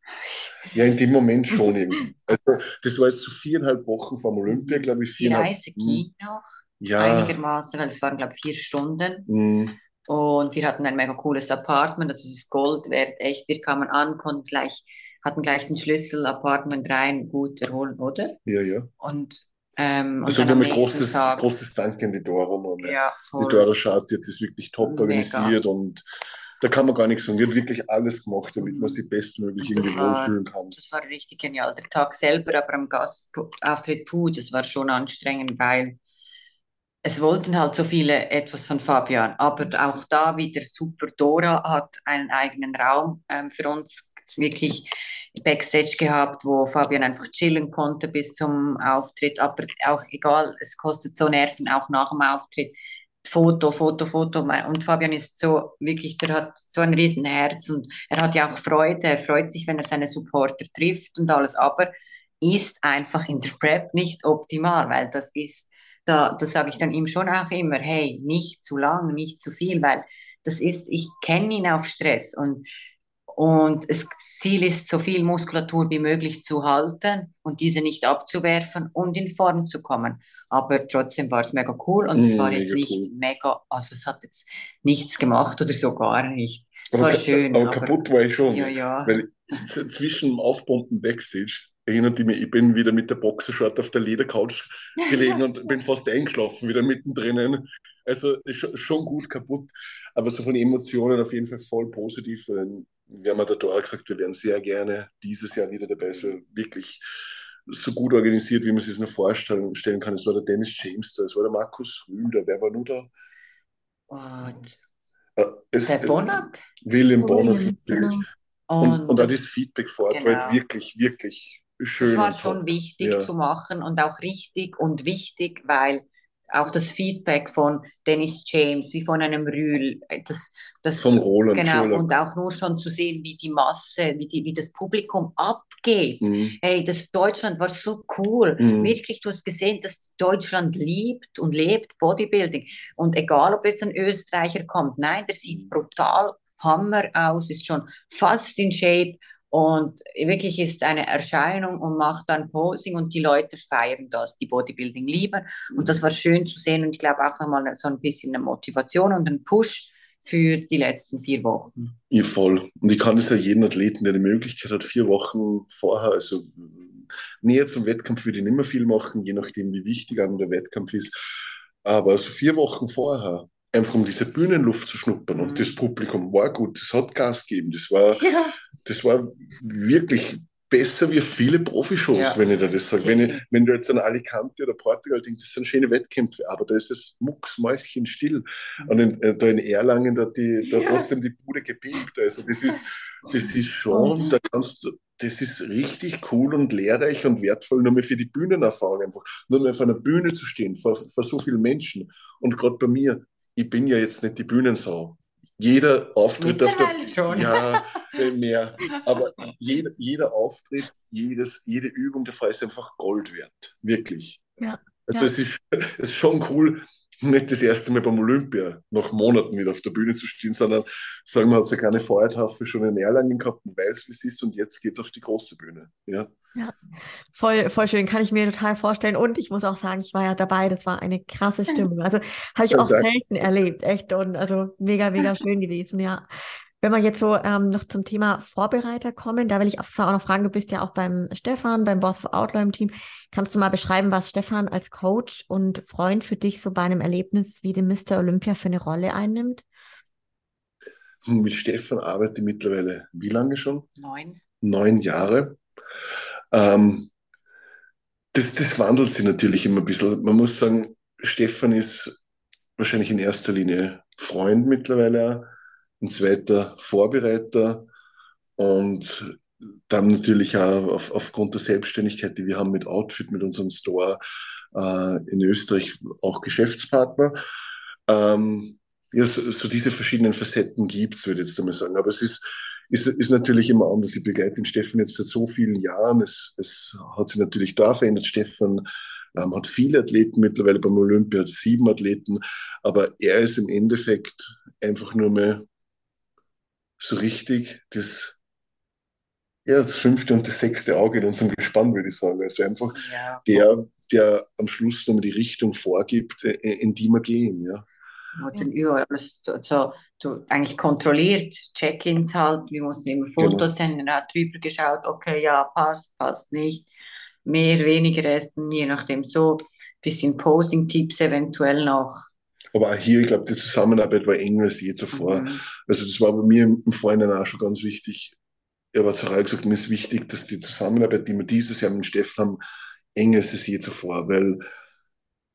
Ja, in dem Moment schon eben. Also, das war jetzt so viereinhalb Wochen vom Olympia, glaube ich. Die Reise ging hm. noch ja. einigermaßen, weil es waren, glaube ich, vier Stunden. Hm. Und wir hatten ein mega cooles Apartment, das ist Gold wert, echt. Wir kamen an, konnten gleich hatten gleich den Schlüssel, Apartment rein, gut erholen, oder? Ja, ja. Und, ähm, also wir haben ein großes, Tag, großes Dank an die Dora. Ja, voll. Die Dora Schatz, die hat das wirklich top Mega. organisiert und da kann man gar nichts sagen. Die hat wirklich alles gemacht, damit man sich bestmöglich irgendwie wohlfühlen kann. Das war richtig genial. Der Tag selber, aber am Gastauftritt, puh, das war schon anstrengend, weil es wollten halt so viele etwas von Fabian, aber auch da wieder super. Dora hat einen eigenen Raum ähm, für uns wirklich Backstage gehabt, wo Fabian einfach chillen konnte bis zum Auftritt. Aber auch egal, es kostet so Nerven, auch nach dem Auftritt. Foto, Foto, Foto. Und Fabian ist so wirklich, der hat so ein Riesenherz und er hat ja auch Freude. Er freut sich, wenn er seine Supporter trifft und alles. Aber ist einfach in der Prep nicht optimal, weil das ist, da, das sage ich dann ihm schon auch immer, hey, nicht zu lang, nicht zu viel, weil das ist, ich kenne ihn auf Stress und und das Ziel ist, so viel Muskulatur wie möglich zu halten und diese nicht abzuwerfen und in Form zu kommen. Aber trotzdem war es mega cool und es mm, war jetzt nicht cool. mega, also es hat jetzt nichts gemacht oder so gar nicht. Es war schön. Aber, aber, kaputt war ich schon. Ja, ja. Weil zwischen dem Aufpumpen Backstage erinnert mich, ich bin wieder mit der Boxershort auf der Ledercouch gelegen und bin fast eingeschlafen, wieder mittendrin. Also schon gut kaputt, aber so von Emotionen auf jeden Fall voll positiv wir haben ja da gesagt, wir wären sehr gerne dieses Jahr wieder dabei. Es war wirklich so gut organisiert, wie man sich das nur vorstellen kann. Es war der Dennis James da, es war der Markus Rühl da, wer war nur da? Und es, der Bonack? William Bonack. Genau. Und, und, und auch das Feedback vor Ort genau. war wirklich, wirklich schön. Das war schon wichtig ja. zu machen und auch richtig und wichtig, weil auch das Feedback von Dennis James, wie von einem Rühl, das, das von Roland genau Schüler. und auch nur schon zu sehen, wie die Masse, wie, die, wie das Publikum abgeht. Mhm. Hey, das Deutschland war so cool. Mhm. Wirklich, du hast gesehen, dass Deutschland liebt und lebt Bodybuilding. Und egal, ob jetzt ein Österreicher kommt, nein, der sieht brutal Hammer aus, ist schon fast in Shape und wirklich ist eine Erscheinung und macht dann Posing und die Leute feiern das, die Bodybuilding lieben. Und das war schön zu sehen und ich glaube auch nochmal so ein bisschen eine Motivation und ein Push für die letzten vier Wochen. Ja, voll. Und ich kann es ja jeden Athleten, der die Möglichkeit hat, vier Wochen vorher, also näher zum Wettkampf würde ich nicht mehr viel machen, je nachdem, wie wichtig einem der Wettkampf ist. Aber also vier Wochen vorher einfach um diese Bühnenluft zu schnuppern. Und mhm. das Publikum war gut, das hat Gas gegeben. Das war, ja. das war wirklich besser wie viele Profishows, ja. wenn ich da das sage. Wenn, ich, wenn du jetzt an Alicante oder Portugal denkst, das sind schöne Wettkämpfe, aber da ist es mucksmäuschen still. Mhm. Und in, äh, da in Erlangen, da, die, da ja. trotzdem die Bude gebebt. Also das ist, das ist schon, da kannst du, das ist richtig cool und lehrreich und wertvoll, nur mehr für die Bühnenerfahrung einfach. Nur mehr auf einer Bühne zu stehen, vor, vor so vielen Menschen. Und gerade bei mir, ich bin ja jetzt nicht die Bühnensau. Jeder Auftritt auf der schon. ja mehr, aber jeder, jeder Auftritt, jedes, jede Übung der ist einfach Gold wert, wirklich. Ja, also ja. Das, ist, das ist schon cool, nicht das erste Mal beim Olympia nach Monaten wieder auf der Bühne zu stehen, sondern sagen wir, hat so eine kleine Feuertafel schon in Erlangen gehabt und weiß, wie es ist und jetzt geht es auf die große Bühne. Ja. ja, voll, voll schön, kann ich mir total vorstellen. Und ich muss auch sagen, ich war ja dabei, das war eine krasse Stimmung. Also habe ich auch selten erlebt, echt. Und also mega, mega schön gewesen, ja. Wenn wir jetzt so ähm, noch zum Thema Vorbereiter kommen, da will ich auf jeden Fall auch noch fragen, du bist ja auch beim Stefan, beim Boss of Outlaw im Team. Kannst du mal beschreiben, was Stefan als Coach und Freund für dich so bei einem Erlebnis wie dem Mr. Olympia für eine Rolle einnimmt? Mit Stefan arbeite ich mittlerweile wie lange schon? Neun. Neun Jahre. Ähm, das, das wandelt sich natürlich immer ein bisschen. Man muss sagen, Stefan ist wahrscheinlich in erster Linie Freund mittlerweile, ein zweiter Vorbereiter und dann natürlich auch auf, aufgrund der Selbstständigkeit, die wir haben mit Outfit, mit unserem Store äh, in Österreich auch Geschäftspartner. Ähm, ja, so, so, diese verschiedenen Facetten gibt es, würde ich jetzt einmal sagen. Aber es ist, ist, ist natürlich immer anders. Ich begleite den Steffen jetzt seit so vielen Jahren. Es, es hat sich natürlich da verändert. Steffen ähm, hat viele Athleten mittlerweile beim Olympia, hat sieben Athleten. Aber er ist im Endeffekt einfach nur mehr so richtig das, ja, das fünfte und das sechste Auge in unserem Gespann, würde ich sagen. Also einfach ja. der, der am Schluss nochmal die Richtung vorgibt, äh, in die wir gehen, ja. Hat dann überall alles so, so eigentlich kontrolliert, Check-ins halt, wir mussten immer Fotos genau. senden, er hat drüber geschaut, okay, ja, passt, passt nicht, mehr, weniger essen, je nachdem so, bisschen Posing-Tipps eventuell noch. Aber auch hier, ich glaube, die Zusammenarbeit war enger als je zuvor. Mhm. Also das war bei mir im Vorhinein auch schon ganz wichtig. Ja, was auch gesagt, mir ist wichtig, dass die Zusammenarbeit, die wir dieses Jahr mit Stefan haben, enger ist als je zuvor, weil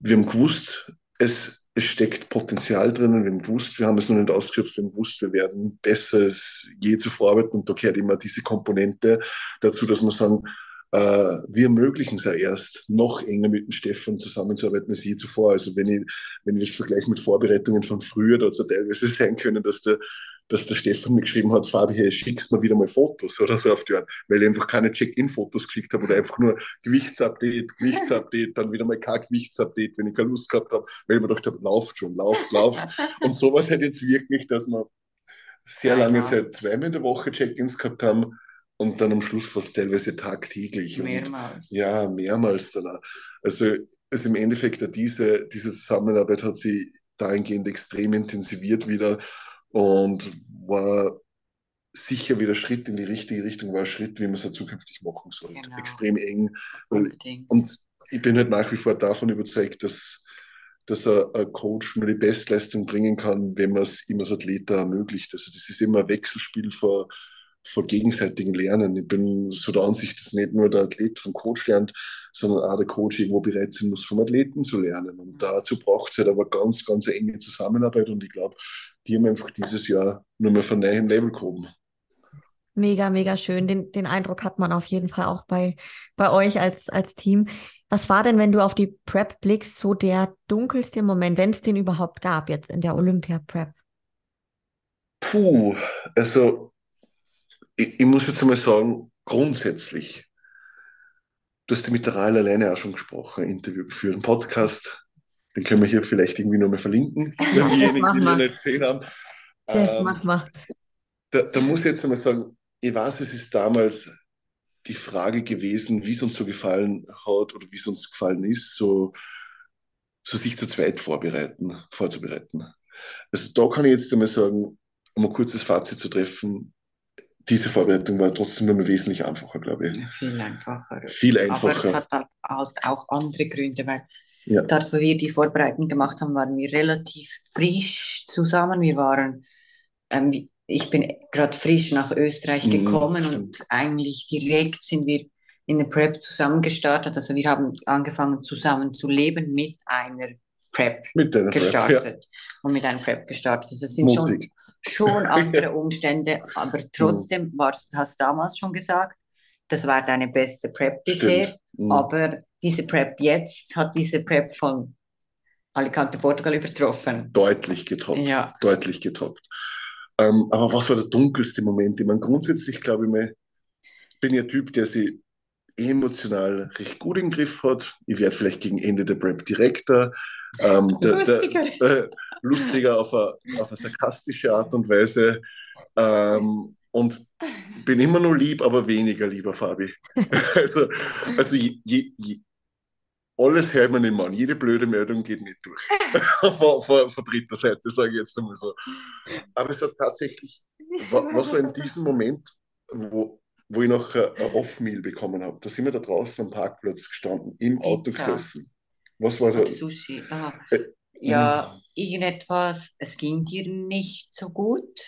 wir haben gewusst, es, es steckt Potenzial drinnen, wir haben gewusst, wir haben es noch nicht ausgeschöpft, wir haben gewusst, wir werden besser als je zuvor arbeiten und da gehört immer diese Komponente dazu, dass wir sagen, wir ermöglichen es ja erst, noch enger mit dem Stefan zusammenzuarbeiten als je zuvor. Also wenn ich, wenn ich das vergleiche mit Vorbereitungen von früher, da hat es ja teilweise sein können, dass der, dass der Stefan mir geschrieben hat, Fabi, hey, schickst mir wieder mal Fotos oder so auf die Art, weil ich einfach keine Check-in-Fotos geschickt habe oder einfach nur Gewichtsupdate, Gewichtsupdate, dann wieder mal kein Gewichtsupdate, wenn ich keine Lust gehabt habe, weil ich mir gedacht habe, lauft schon, lauft, lauft. Und sowas halt jetzt wirklich, dass wir sehr lange Zeit zweimal in der Woche Check-ins gehabt haben, und dann am Schluss fast teilweise tagtäglich. Mehrmals. Und, ja, mehrmals dann. Also, also im Endeffekt, diese, diese Zusammenarbeit hat sich dahingehend extrem intensiviert wieder und war sicher wieder Schritt in die richtige Richtung, war ein Schritt, wie man es ja zukünftig machen soll. Genau. Extrem eng. Weil, und ich bin halt nach wie vor davon überzeugt, dass, dass ein, Coach nur die Bestleistung bringen kann, wenn man es ihm als Athlet ermöglicht. Also das ist immer ein Wechselspiel vor von gegenseitigen Lernen. Ich bin so der Ansicht, dass nicht nur der Athlet vom Coach lernt, sondern auch der Coach irgendwo bereit sein muss, vom Athleten zu lernen. Und dazu braucht es halt aber ganz, ganz eine enge Zusammenarbeit und ich glaube, die haben einfach dieses Jahr nur mehr von neuen Level gehoben. Mega, mega schön. Den, den Eindruck hat man auf jeden Fall auch bei, bei euch als, als Team. Was war denn, wenn du auf die Prep blickst, so der dunkelste Moment, wenn es den überhaupt gab, jetzt in der Olympia-Prep? Puh, also ich, ich muss jetzt einmal sagen, grundsätzlich, du hast ja mit der Rahel alleine auch schon gesprochen, ein Interview geführt, einen Podcast, den können wir hier vielleicht irgendwie nochmal verlinken, wenn diejenigen, die noch nicht gesehen haben. Das ähm, machen wir. Da, da muss ich jetzt einmal sagen, ich weiß, es ist damals die Frage gewesen, wie es uns so gefallen hat oder wie es uns gefallen ist, so, so sich zu zweit vorbereiten, vorzubereiten. Also da kann ich jetzt einmal sagen, um ein kurzes Fazit zu treffen, diese Vorbereitung war trotzdem immer wesentlich einfacher, glaube ich. Viel einfacher. Viel einfacher. Aber es hat halt, auch andere Gründe, weil ja. dort, wo wir die Vorbereitung gemacht haben, waren wir relativ frisch zusammen. Wir waren, ähm, ich bin gerade frisch nach Österreich mhm, gekommen mhm, und eigentlich direkt sind wir in der Prep zusammen gestartet. Also wir haben angefangen zusammen zu leben mit einer Prep mit gestartet Prep, ja. und mit einer Prep gestartet. Also es sind Mutig. schon schon andere Umstände, aber trotzdem war es, hast du damals schon gesagt, das war deine beste Prep bisher, mhm. aber diese Prep jetzt hat diese Prep von Alicante Portugal übertroffen. Deutlich getoppt. Ja. Deutlich getoppt. Ähm, aber was war der dunkelste Moment? Ich meine, grundsätzlich glaube ich mir, bin ja ein Typ, der sich emotional recht gut im Griff hat. Ich werde vielleicht gegen Ende der Prep direkter. Ähm, der, der, äh, lustiger auf eine, auf eine sarkastische Art und Weise. Ähm, und bin immer nur lieb, aber weniger lieber Fabi. also, also je, je, alles hört man nicht an. Jede blöde Meldung geht nicht durch. von, von, von, dritter Seite, sage ich jetzt einmal so. Aber es hat tatsächlich was war in diesem Moment, wo, wo ich noch ein Off-Meal bekommen habe? Da sind wir da draußen am Parkplatz gestanden, im Auto gesessen. Was war da? Sushi. Ah. Ja, hm. irgendetwas, es ging dir nicht so gut.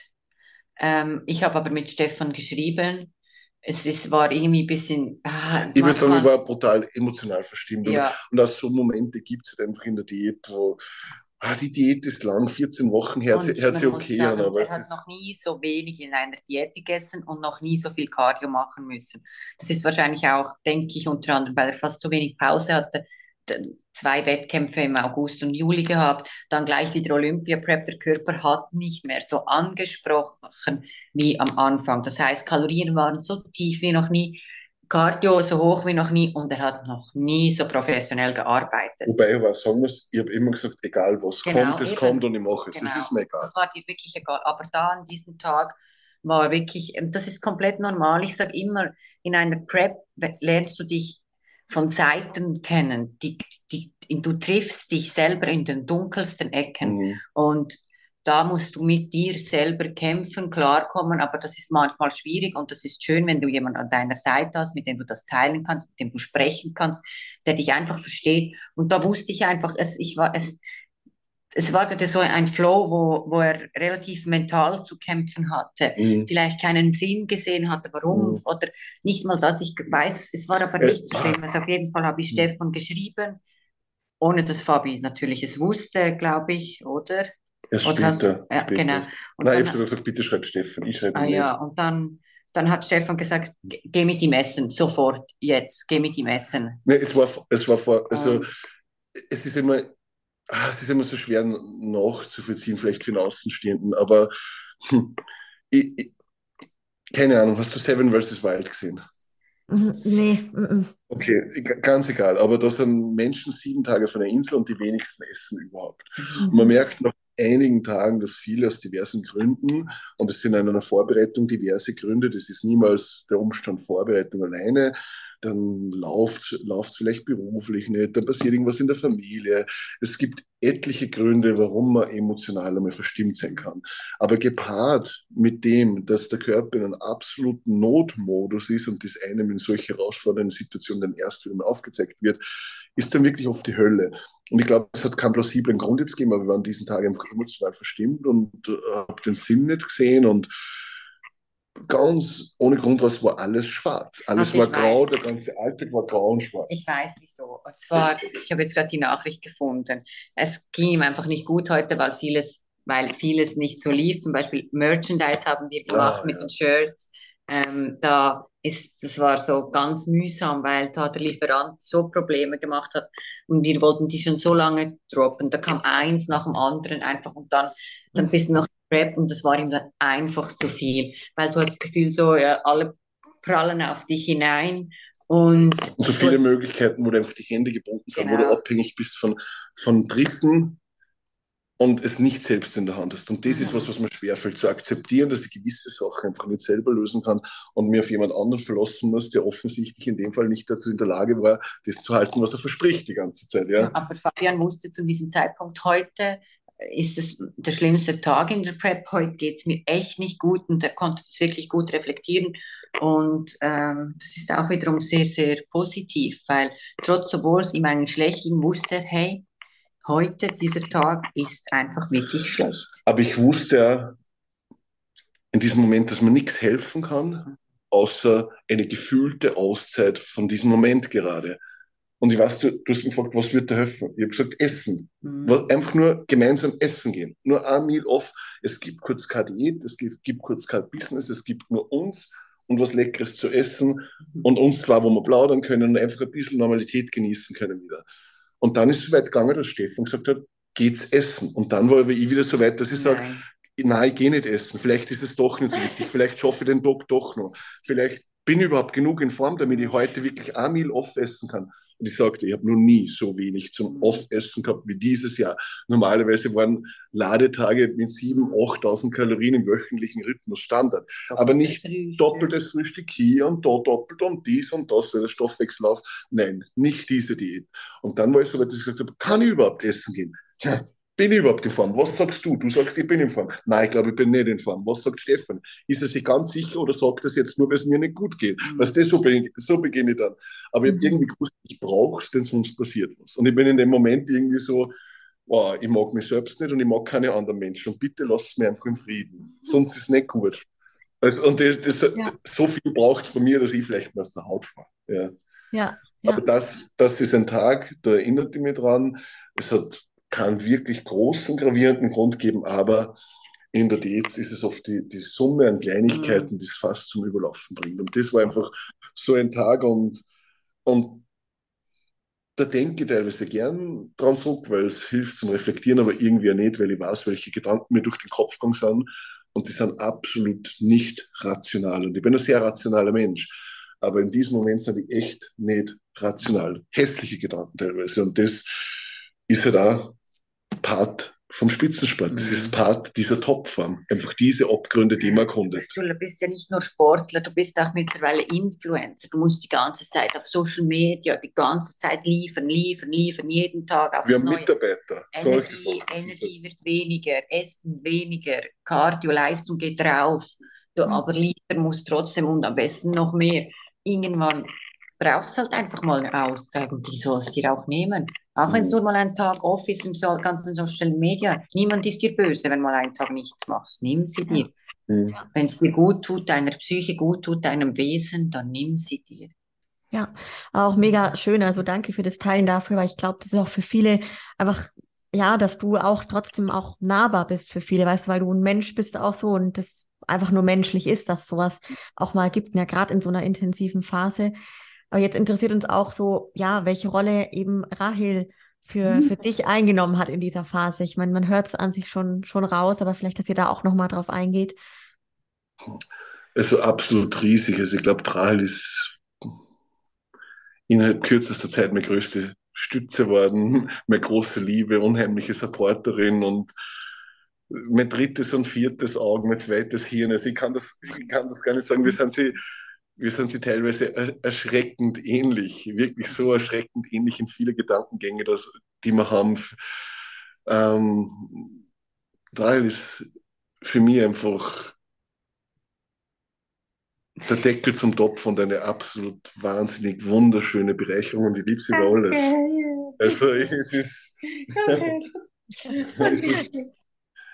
Ähm, ich habe aber mit Stefan geschrieben. Es ist, war irgendwie ein bisschen. Ah, ich würde sagen, ich war brutal emotional verstimmt. Ja. Und auch so Momente gibt es halt einfach in der Diät, wo, ah, die Diät ist lang, 14 Wochen, hört sich okay sagen, an. Aber er hat noch nie so wenig in einer Diät gegessen und noch nie so viel Cardio machen müssen. Das ist wahrscheinlich auch, denke ich, unter anderem, weil er fast so wenig Pause hatte zwei Wettkämpfe im August und Juli gehabt, dann gleich wieder Olympia-Prep. Der Körper hat nicht mehr so angesprochen wie am Anfang. Das heißt, Kalorien waren so tief wie noch nie, Cardio so hoch wie noch nie und er hat noch nie so professionell gearbeitet. Wobei ich was sagen muss, ich habe immer gesagt, egal was genau, kommt, es eben. kommt und ich mache es. Genau. Das ist mir egal. Das war dir wirklich egal. Aber da an diesem Tag war wirklich, das ist komplett normal. Ich sage immer, in einer Prep lernst du dich von Seiten kennen. Die, die, du triffst dich selber in den dunkelsten Ecken mhm. und da musst du mit dir selber kämpfen, klarkommen, aber das ist manchmal schwierig und das ist schön, wenn du jemanden an deiner Seite hast, mit dem du das teilen kannst, mit dem du sprechen kannst, der dich einfach versteht. Und da wusste ich einfach, es, ich war, es, es war gerade so ein Flow, wo, wo er relativ mental zu kämpfen hatte, mhm. vielleicht keinen Sinn gesehen hatte, warum mhm. oder nicht mal das. Ich weiß, es war aber nicht so schlimm. Also auf jeden Fall habe ich mhm. Stefan geschrieben, ohne dass Fabi natürlich es wusste, glaube ich, oder? Erst oder später. Hast, ja, genau. Und Nein, ich habe gesagt, bitte schreib Stefan, ich schreibe ah, Ja, und dann, dann hat Stefan gesagt, geh mit ihm essen, sofort, jetzt, geh mit ihm essen. Nee, es war, es war vor, also, um, es ist immer, es ist immer so schwer nachzuvollziehen, vielleicht für den Außenstehenden, aber hm, ich, ich, keine Ahnung, hast du Seven vs. Wild gesehen? Mhm, nee. Okay, ganz egal, aber da sind Menschen sieben Tage von der Insel und die wenigsten essen überhaupt. Mhm. Und man merkt nach einigen Tagen, dass viele aus diversen Gründen, und es sind in einer Vorbereitung diverse Gründe, das ist niemals der Umstand Vorbereitung alleine, dann läuft es vielleicht beruflich nicht, dann passiert irgendwas in der Familie. Es gibt etliche Gründe, warum man emotional einmal verstimmt sein kann. Aber gepaart mit dem, dass der Körper in einem absoluten Notmodus ist und das einem in solche herausfordernden Situationen dann erst wieder aufgezeigt wird, ist dann wirklich oft die Hölle. Und ich glaube, es hat keinen plausiblen Grund jetzt gegeben, aber wir waren diesen Tag einfach emotional verstimmt und äh, habe den Sinn nicht gesehen und ganz ohne Grund was war alles schwarz. Alles war grau, weiß. der ganze Alltag war grau und schwarz. Ich weiß wieso. Und zwar, ich habe jetzt gerade die Nachricht gefunden. Es ging ihm einfach nicht gut heute, weil vieles, weil vieles nicht so lief. Zum Beispiel Merchandise haben wir gemacht ah, mit ja. den Shirts. Ähm, da ist, das war so ganz mühsam, weil da der Lieferant so Probleme gemacht hat und wir wollten die schon so lange droppen. Da kam eins nach dem anderen einfach und dann, dann bist du noch Rap und das war ihm dann einfach zu viel, weil du hast das Gefühl so, ja, alle prallen auf dich hinein und, und so viele Möglichkeiten, wo du einfach die Hände gebunden sind, genau. wo du genau. abhängig bist von, von Dritten und es nicht selbst in der Hand hast. Und das ist was, was mir schwerfällt, zu akzeptieren, dass ich gewisse Sachen einfach nicht selber lösen kann und mir auf jemand anderen verlassen muss, der offensichtlich in dem Fall nicht dazu in der Lage war, das zu halten, was er verspricht die ganze Zeit. Ja. Aber Fabian wusste zu diesem Zeitpunkt heute, ist es der schlimmste Tag in der Prep. Heute geht es mir echt nicht gut und er konnte das wirklich gut reflektieren. Und ähm, das ist auch wiederum sehr, sehr positiv, weil trotz obwohl es ihm eigentlich schlecht ging, wusste er, hey, heute, dieser Tag ist einfach wirklich schlecht. Aber ich wusste ja in diesem Moment, dass man nichts helfen kann, außer eine gefühlte Auszeit von diesem Moment gerade. Und ich weiß, du, du hast mich gefragt, was wird dir helfen? Ich habe gesagt, Essen. Mhm. Einfach nur gemeinsam essen gehen. Nur ein Meal off. Es gibt kurz keine Diät, es gibt, gibt kurz kein Business, es gibt nur uns und was Leckeres zu essen und uns zwar, wo wir plaudern können und einfach ein bisschen Normalität genießen können wieder. Und dann ist es so weit gegangen, dass Stefan gesagt hat, geht's essen. Und dann war ich wieder so weit, dass ich sage, nein, ich gehe nicht essen. Vielleicht ist es doch nicht so wichtig. Vielleicht schaffe ich den Tag doch noch. Vielleicht bin ich überhaupt genug in Form, damit ich heute wirklich ein Meal off essen kann. Und ich sagte, ich habe noch nie so wenig zum Off-Essen gehabt wie dieses Jahr. Normalerweise waren Ladetage mit 7.000, 8.000 Kalorien im wöchentlichen Rhythmus Standard. Aber nicht Frühstück. doppeltes Frühstück hier und da doppelt und dies und das, weil der Stoffwechsel auf. Nein, nicht diese Diät. Und dann war ich so weit, dass ich gesagt habe, kann ich überhaupt essen gehen? Bin ich überhaupt in Form? Was sagst du? Du sagst, ich bin in Form. Nein, ich glaube, ich bin nicht in Form. Was sagt Stefan? Ist er sich ganz sicher oder sagt er es jetzt nur, weil es mir nicht gut geht? Mhm. Weißt du, so, beginne, so beginne ich dann. Aber ich habe mhm. irgendwie gewusst, ich brauche es, denn sonst passiert was. Und ich bin in dem Moment irgendwie so, oh, ich mag mich selbst nicht und ich mag keine anderen Menschen. Und bitte lass es mir einfach in Frieden. Sonst ist es nicht gut. Also, und das, das, ja. so viel braucht es von mir, dass ich vielleicht mal aus der Haut fahre. Ja. Ja, ja. Aber das, das ist ein Tag, da erinnert ich mich dran. Es hat keinen wirklich großen, gravierenden Grund geben, aber in der Diät ist es oft die, die Summe an Kleinigkeiten, mhm. die es fast zum Überlaufen bringt. Und das war einfach so ein Tag und, und da denke ich teilweise gern dran zurück, weil es hilft zum Reflektieren, aber irgendwie nicht, weil ich weiß, welche Gedanken mir durch den Kopf gegangen sind und die sind absolut nicht rational. Und ich bin ein sehr rationaler Mensch, aber in diesem Moment sind die echt nicht rational. Hässliche Gedanken teilweise. Und das ist ja da Part vom Spitzensport. Das ist mhm. Part dieser Topform. Einfach diese Abgründe, die man erkundet. Du bist ja nicht nur Sportler, du bist auch mittlerweile Influencer. Du musst die ganze Zeit auf Social Media, die ganze Zeit liefern, liefern, liefern, jeden Tag auf Wir haben neue. Mitarbeiter. Energie, Energie wird weniger, Essen weniger, Cardio, Leistung geht drauf. Du, mhm. Aber liefern musst trotzdem und am besten noch mehr. Irgendwann brauchst halt einfach mal eine Auszeit und die sollst du dir auch nehmen. Auch wenn es mhm. nur mal ein Tag off ist im ganzen Social Media. Niemand ist dir böse, wenn mal einen Tag nichts machst. Nimm sie dir. Mhm. Wenn es dir gut tut, deiner Psyche gut tut, deinem Wesen, dann nimm sie dir. Ja, auch mega schön. Also danke für das Teilen dafür, weil ich glaube, das ist auch für viele einfach, ja, dass du auch trotzdem auch nahbar bist für viele, weißt du, weil du ein Mensch bist auch so und das einfach nur menschlich ist, dass sowas auch mal gibt, ja, gerade in so einer intensiven Phase. Aber jetzt interessiert uns auch so, ja, welche Rolle eben Rahel für, mhm. für dich eingenommen hat in dieser Phase. Ich meine, man hört es an sich schon, schon raus, aber vielleicht, dass ihr da auch nochmal drauf eingeht. Also absolut riesig. Also ich glaube, Rahel ist innerhalb kürzester Zeit meine größte Stütze worden, meine große Liebe, unheimliche Supporterin und mein drittes und viertes Auge, mein zweites Hirn. Also ich kann das, ich kann das gar nicht sagen. Wir sind sie wir sind sie teilweise erschreckend ähnlich, wirklich so erschreckend ähnlich in viele Gedankengänge, dass, die wir haben. Ähm, Dahl ist für mich einfach der Deckel zum Topf und eine absolut wahnsinnig wunderschöne Bereicherung und ich liebe sie über alles. Also es ist, es ist,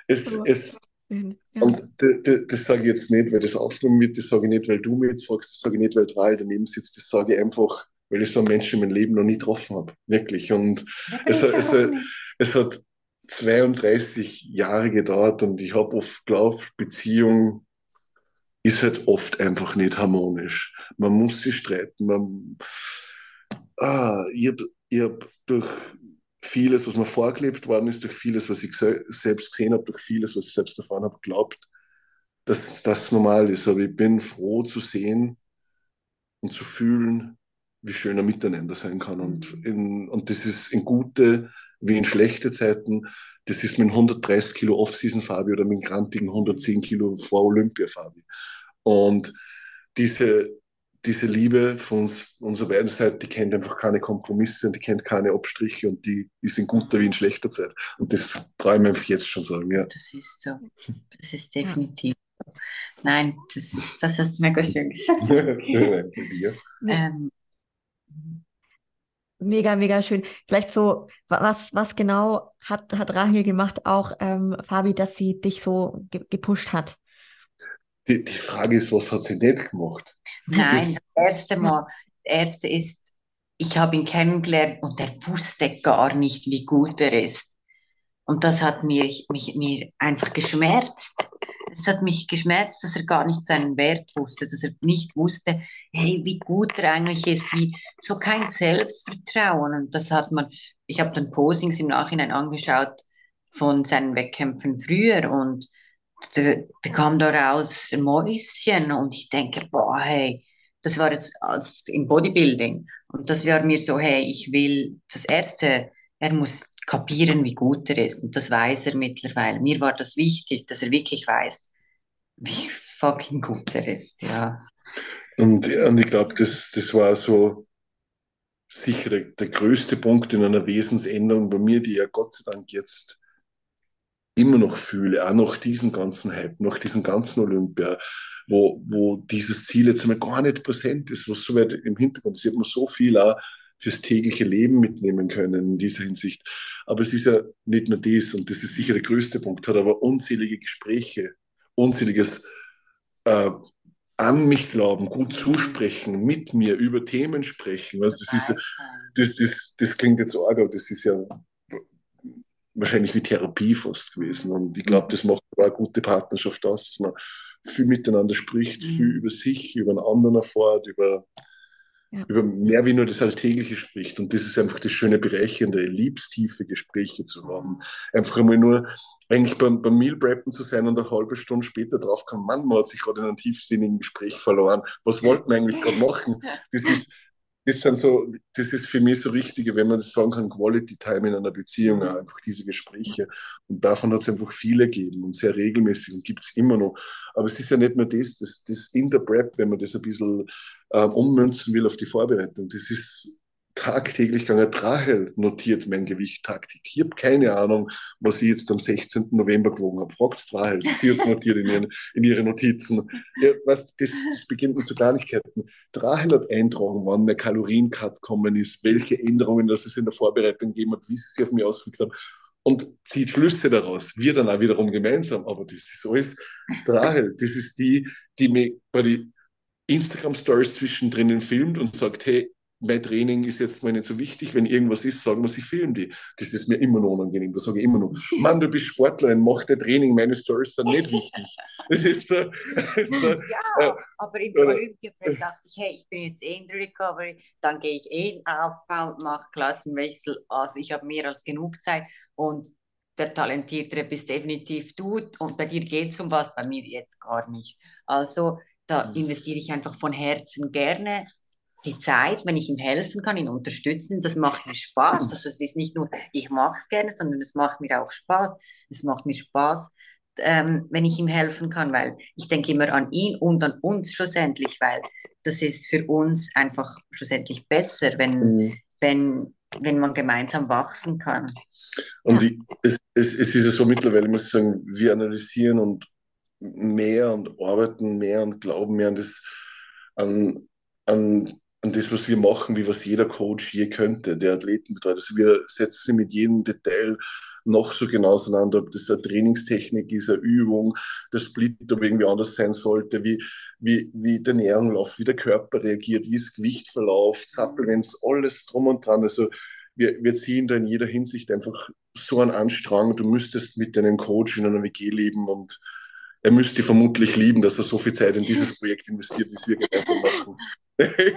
es, es, ja. Und das sage ich jetzt nicht, weil das aufgenommen wird, das sage ich nicht, weil du mir jetzt fragst, das sage ich nicht, weil drei daneben sitzt, das sage ich einfach, weil ich so einen Menschen in meinem Leben noch nie getroffen habe. Wirklich. Und es, es, es, es, hat 32 Jahre gedauert und ich habe oft geglaubt, Beziehung ist halt oft einfach nicht harmonisch. Man muss sich streiten. Man, ah, ich habe hab durch vieles, was mir vorgelebt worden ist, durch vieles, was ich selbst gesehen habe, durch vieles, was ich selbst erfahren habe, glaubt, dass das normal ist. Aber ich bin froh zu sehen und zu fühlen, wie schön ein Miteinander sein kann. Und, mhm. in, und das ist in gute wie in schlechte Zeiten. Das ist mit 130 Kilo Off-Season-Fabi oder mit grantigen 110 Kilo vor Olympia-Fabi. Und diese, diese Liebe von uns, unserer beiden Seite, die kennt einfach keine Kompromisse und die kennt keine Abstriche und die ist in guter wie in schlechter Zeit. Und das traue ich einfach jetzt schon sagen, ja. Das ist so. Das ist definitiv so. Nein, das, das hast du mega schön gesagt. ja, ähm, Mega, mega schön. Vielleicht so, was, was genau hat, hat Rahel gemacht, auch ähm, Fabi, dass sie dich so ge gepusht hat? Die, die Frage ist, was hat sie nicht gemacht? Nein, das, das erste Mal, das erste ist, ich habe ihn kennengelernt und er wusste gar nicht, wie gut er ist. Und das hat mich, mich, mir einfach geschmerzt. Es hat mich geschmerzt, dass er gar nicht seinen Wert wusste, dass er nicht wusste, hey, wie gut er eigentlich ist, wie so kein Selbstvertrauen. Und das hat man, ich habe dann Posings im Nachhinein angeschaut von seinen Wettkämpfen früher und bekam daraus ein Mäuschen und ich denke, boah, hey, das war jetzt als im Bodybuilding. Und das war mir so, hey, ich will das Erste, er muss kapieren, wie gut er ist. Und das weiß er mittlerweile. Mir war das wichtig, dass er wirklich weiß, wie fucking gut er ist, ja. Und, und ich glaube, das, das war so sicher der, der größte Punkt in einer Wesensänderung bei mir, die ja Gott sei Dank jetzt immer noch fühle, auch nach diesem ganzen Hype, nach diesem ganzen Olympia, wo, wo dieses Ziel jetzt einmal gar nicht präsent ist, was so weit im Hintergrund ist. Ich habe so viel auch fürs tägliche Leben mitnehmen können in dieser Hinsicht. Aber es ist ja nicht nur das, und das ist sicher der größte Punkt, hat aber unzählige Gespräche, unzähliges äh, an mich glauben, gut zusprechen, mit mir über Themen sprechen. Was das, ist, das, das, das klingt jetzt arg, aber das ist ja wahrscheinlich wie Therapie fast gewesen. Und ich glaube, das macht eine gute Partnerschaft aus, dass man viel miteinander spricht, viel mhm. über sich, über einen anderen erfährt, über ja. über mehr wie nur das Alltägliche spricht. Und das ist einfach das schöne Bereichernde, liebstiefe Gespräche zu haben. Einfach einmal nur eigentlich beim, beim Meal Preppen zu sein und eine halbe Stunde später drauf kommen, Mann, man hat sich gerade in einem tiefsinnigen Gespräch verloren. Was wollten wir eigentlich gerade machen? Das ist, das sind so, das ist für mich so richtige, wenn man das sagen kann, Quality Time in einer Beziehung, einfach diese Gespräche. Und davon hat es einfach viele gegeben und sehr regelmäßig und gibt es immer noch. Aber es ist ja nicht nur das, das, das in der Prep, wenn man das ein bisschen äh, ummünzen will auf die Vorbereitung, das ist tagtäglich gegangen. Rahel notiert mein Gewicht tagtäglich. Ich habe keine Ahnung, was ich jetzt am 16. November gewogen habe. Fragt Rahel, sie hat es notiert in, ihren, in ihre Notizen. Ja, was, das, das beginnt mit so Kleinigkeiten. Rahel hat eintragen, wann mein Kaloriencut gekommen ist, welche Änderungen das es in der Vorbereitung gegeben hat, wie sie sich auf mich ausgewirkt haben und zieht Schlüsse daraus. Wir dann auch wiederum gemeinsam. Aber das ist alles Rahel. Das ist die, die mir bei den Instagram-Stories zwischendrin filmt und sagt, hey, mein Training ist jetzt mal nicht so wichtig. Wenn irgendwas ist, sagen wir, sie filmen die. Das ist mir immer noch unangenehm. Das sage ich immer noch. Mann, du bist Sportlerin, mach dein Training, meine Stories sind nicht wichtig. so, ja, äh, aber im Olympiaprep dachte ich, hey, ich bin jetzt eh in der Recovery, dann gehe ich eh in Aufbau, mache Klassenwechsel. Also ich habe mehr als genug Zeit und der Talentiertere bist definitiv du und bei dir geht es um was, bei mir jetzt gar nicht. Also da mhm. investiere ich einfach von Herzen gerne die Zeit, wenn ich ihm helfen kann, ihn unterstützen, das macht mir Spaß. Also es ist nicht nur, ich mache es gerne, sondern es macht mir auch Spaß. Es macht mir Spaß, ähm, wenn ich ihm helfen kann, weil ich denke immer an ihn und an uns schlussendlich, weil das ist für uns einfach schlussendlich besser, wenn, mhm. wenn, wenn man gemeinsam wachsen kann. Und ja. ich, es, es, es ist ja so mittlerweile, muss ich sagen, wir analysieren und mehr und arbeiten mehr und glauben mehr an das, an, an an das, was wir machen, wie was jeder Coach je könnte, der Athleten betreut. Also wir setzen sie mit jedem Detail noch so genau auseinander, ob das eine Trainingstechnik ist, eine Übung, der Split, ob irgendwie anders sein sollte, wie, wie, wie der Ernährung läuft, wie der Körper reagiert, wie das Gewicht verläuft, Supplements, alles drum und dran. Also wir, wir ziehen da in jeder Hinsicht einfach so einen Anstrang. Du müsstest mit deinem Coach in einer WG leben und er müsste vermutlich lieben, dass er so viel Zeit in dieses Projekt investiert, wie wir gemeinsam machen.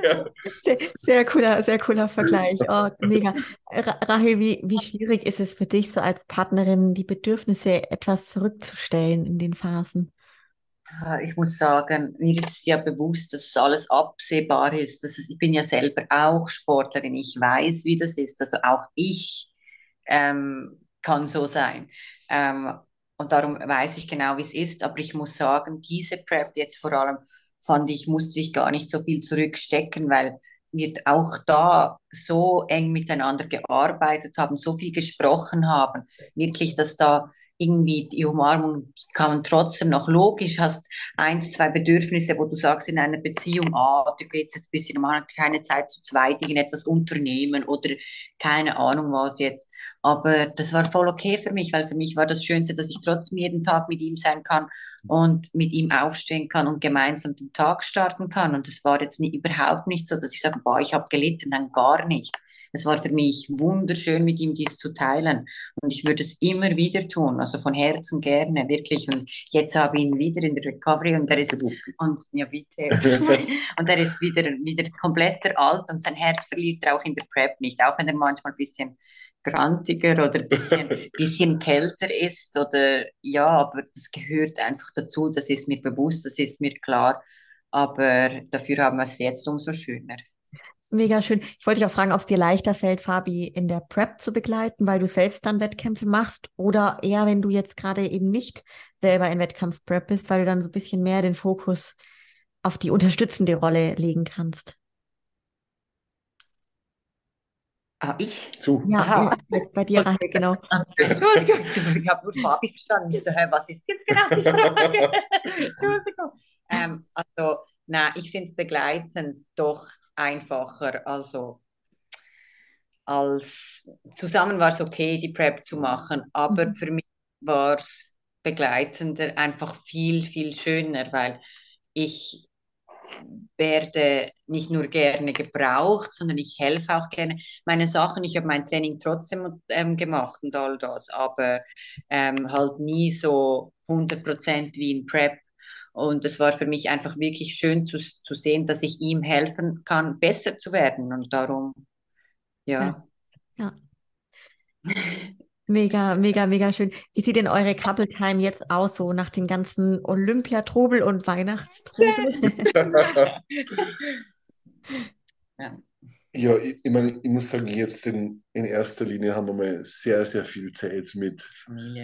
Ja. sehr, sehr, cooler, sehr cooler Vergleich. Oh, mega. Rahel, wie, wie schwierig ist es für dich, so als Partnerin die Bedürfnisse etwas zurückzustellen in den Phasen? Ich muss sagen, mir ist ja bewusst, dass alles absehbar ist. Das ist. Ich bin ja selber auch Sportlerin. Ich weiß, wie das ist. Also auch ich ähm, kann so sein. Ähm, und darum weiß ich genau, wie es ist. Aber ich muss sagen, diese Prep jetzt vor allem fand ich, musste ich gar nicht so viel zurückstecken, weil wir auch da so eng miteinander gearbeitet haben, so viel gesprochen haben. Wirklich, dass da irgendwie die Umarmung kann trotzdem noch logisch, hast eins, zwei Bedürfnisse, wo du sagst in einer Beziehung, ah, du gehst jetzt ein bisschen, man hat keine Zeit zu zweit, etwas unternehmen oder keine Ahnung was jetzt. Aber das war voll okay für mich, weil für mich war das Schönste, dass ich trotzdem jeden Tag mit ihm sein kann und mit ihm aufstehen kann und gemeinsam den Tag starten kann. Und das war jetzt nie, überhaupt nicht so, dass ich sage, boah, ich habe gelitten, nein, gar nicht. Es war für mich wunderschön, mit ihm dies zu teilen. Und ich würde es immer wieder tun, also von Herzen gerne, wirklich. Und jetzt habe ich ihn wieder in der Recovery und er ist, und, ja, bitte. und er ist wieder, wieder komplett alt und sein Herz verliert er auch in der Prep nicht, auch wenn er manchmal ein bisschen grantiger oder ein bisschen, bisschen kälter ist oder ja, aber das gehört einfach dazu, das ist mir bewusst, das ist mir klar, aber dafür haben wir es jetzt umso schöner. Mega schön. Ich wollte dich auch fragen, ob es dir leichter fällt, Fabi in der Prep zu begleiten, weil du selbst dann Wettkämpfe machst oder eher, wenn du jetzt gerade eben nicht selber in Wettkampf-Prep bist, weil du dann so ein bisschen mehr den Fokus auf die unterstützende Rolle legen kannst. Ah, ich? Du. Ja, ja, bei dir, Rahel, genau. Entschuldigung, ich habe nur Fabi verstanden. Ich so, was ist jetzt genau die Frage? Entschuldigung. Ähm, also, na, ich finde es begleitend doch einfacher. Also, als zusammen war es okay, die Prep zu machen, aber Mhm. für mich war es begleitender einfach viel, viel schöner, weil ich werde nicht nur gerne gebraucht, sondern ich helfe auch gerne meine Sachen. Ich habe mein Training trotzdem ähm, gemacht und all das, aber ähm, halt nie so 100% wie in Prep. Und es war für mich einfach wirklich schön zu, zu sehen, dass ich ihm helfen kann, besser zu werden. Und darum, ja. Ja. Mega, mega, mega schön. Wie sieht denn eure Couple Time jetzt aus, so nach dem ganzen Olympiatrubel und Weihnachtstrubel? ja. Ja, ich, ich meine, ich muss sagen, jetzt in, in erster Linie haben wir mal sehr, sehr viel Zeit mit,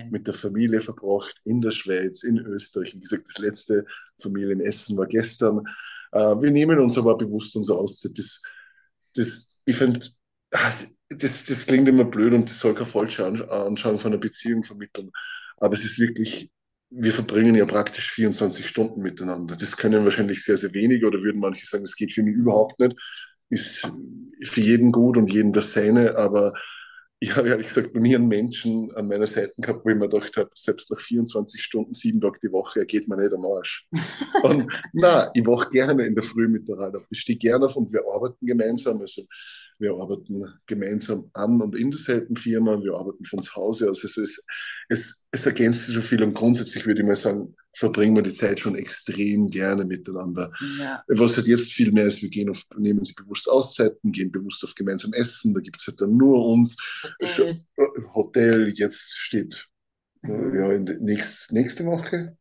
mit der Familie verbracht, in der Schweiz, in Österreich. Wie gesagt, das letzte Familienessen war gestern. Äh, wir nehmen uns aber bewusst unsere Auszeit. Das, das, ich finde, das, das klingt immer blöd und das soll keine falsche An- Anschauung von einer Beziehung vermitteln. Aber es ist wirklich, wir verbringen ja praktisch 24 Stunden miteinander. Das können wahrscheinlich sehr, sehr wenige oder würden manche sagen, das geht für mich überhaupt nicht. Ist für jeden gut und jedem das Seine, aber ich habe ehrlich gesagt noch nie einen Menschen an meiner Seite gehabt, wo ich mir gedacht habe, selbst nach 24 Stunden, sieben Tage die Woche, er geht mir nicht am Arsch. Und na, ich wache gerne in der Früh mit der Rad auf. Ich stehe gerne auf und wir arbeiten gemeinsam. Also wir arbeiten gemeinsam an und in derselben Firma, wir arbeiten von zu Hause. Also es, ist, es, es ergänzt sich so viel und grundsätzlich würde ich mal sagen, verbringen wir die Zeit schon extrem gerne miteinander. Ja. Was halt jetzt viel mehr ist, wir gehen auf, nehmen sie bewusst Auszeiten, gehen bewusst auf gemeinsam Essen, da gibt es halt dann nur uns. Hotel. Hotel jetzt steht Mhm. ja, nächst, nächste Woche.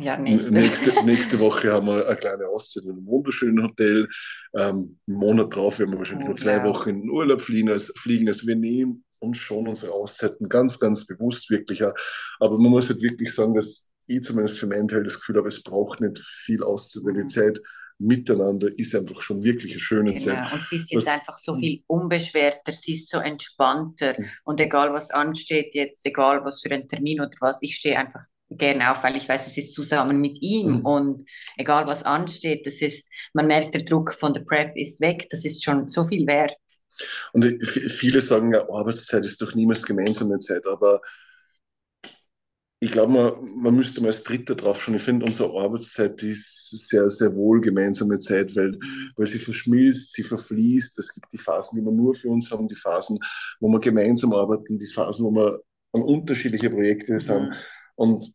Ja, Nächste. nächste. nächste Woche haben wir eine kleine Auszeit in einem wunderschönen Hotel. Ähm, einen Monat drauf werden wir wahrscheinlich Oh, nur zwei ja. Wochen in den Urlaub fliegen. Also, fliegen. also wir nehmen uns schon unsere Auszeiten ganz, ganz bewusst wirklich. Aber man muss halt wirklich sagen, dass ich zumindest für meinen Teil das Gefühl habe, es braucht nicht viel Auszeit, weil die Mhm. Zeit miteinander ist einfach schon wirklich eine schöne Zeit. Genau. Und sie ist jetzt Das- einfach so viel unbeschwerter, sie ist so entspannter. Mhm. Und egal was ansteht, jetzt egal was für ein Termin oder was, ich stehe einfach gerne auf, weil ich weiß, es ist zusammen mit ihm. Mhm. Und egal was ansteht, das ist, man merkt, der Druck von der Prep ist weg, das ist schon so viel wert. Und viele sagen ja, Arbeitszeit ist doch niemals gemeinsame Zeit, aber ich glaube, man, man müsste mal als Dritter drauf schauen. Ich finde, unsere Arbeitszeit ist sehr, sehr wohl gemeinsame Zeit, weil, weil sie verschmilzt, sie verfließt. Es gibt die Phasen, die wir nur für uns haben, die Phasen, wo wir gemeinsam arbeiten, die Phasen, wo wir an unterschiedliche Projekte sind. Mhm. Und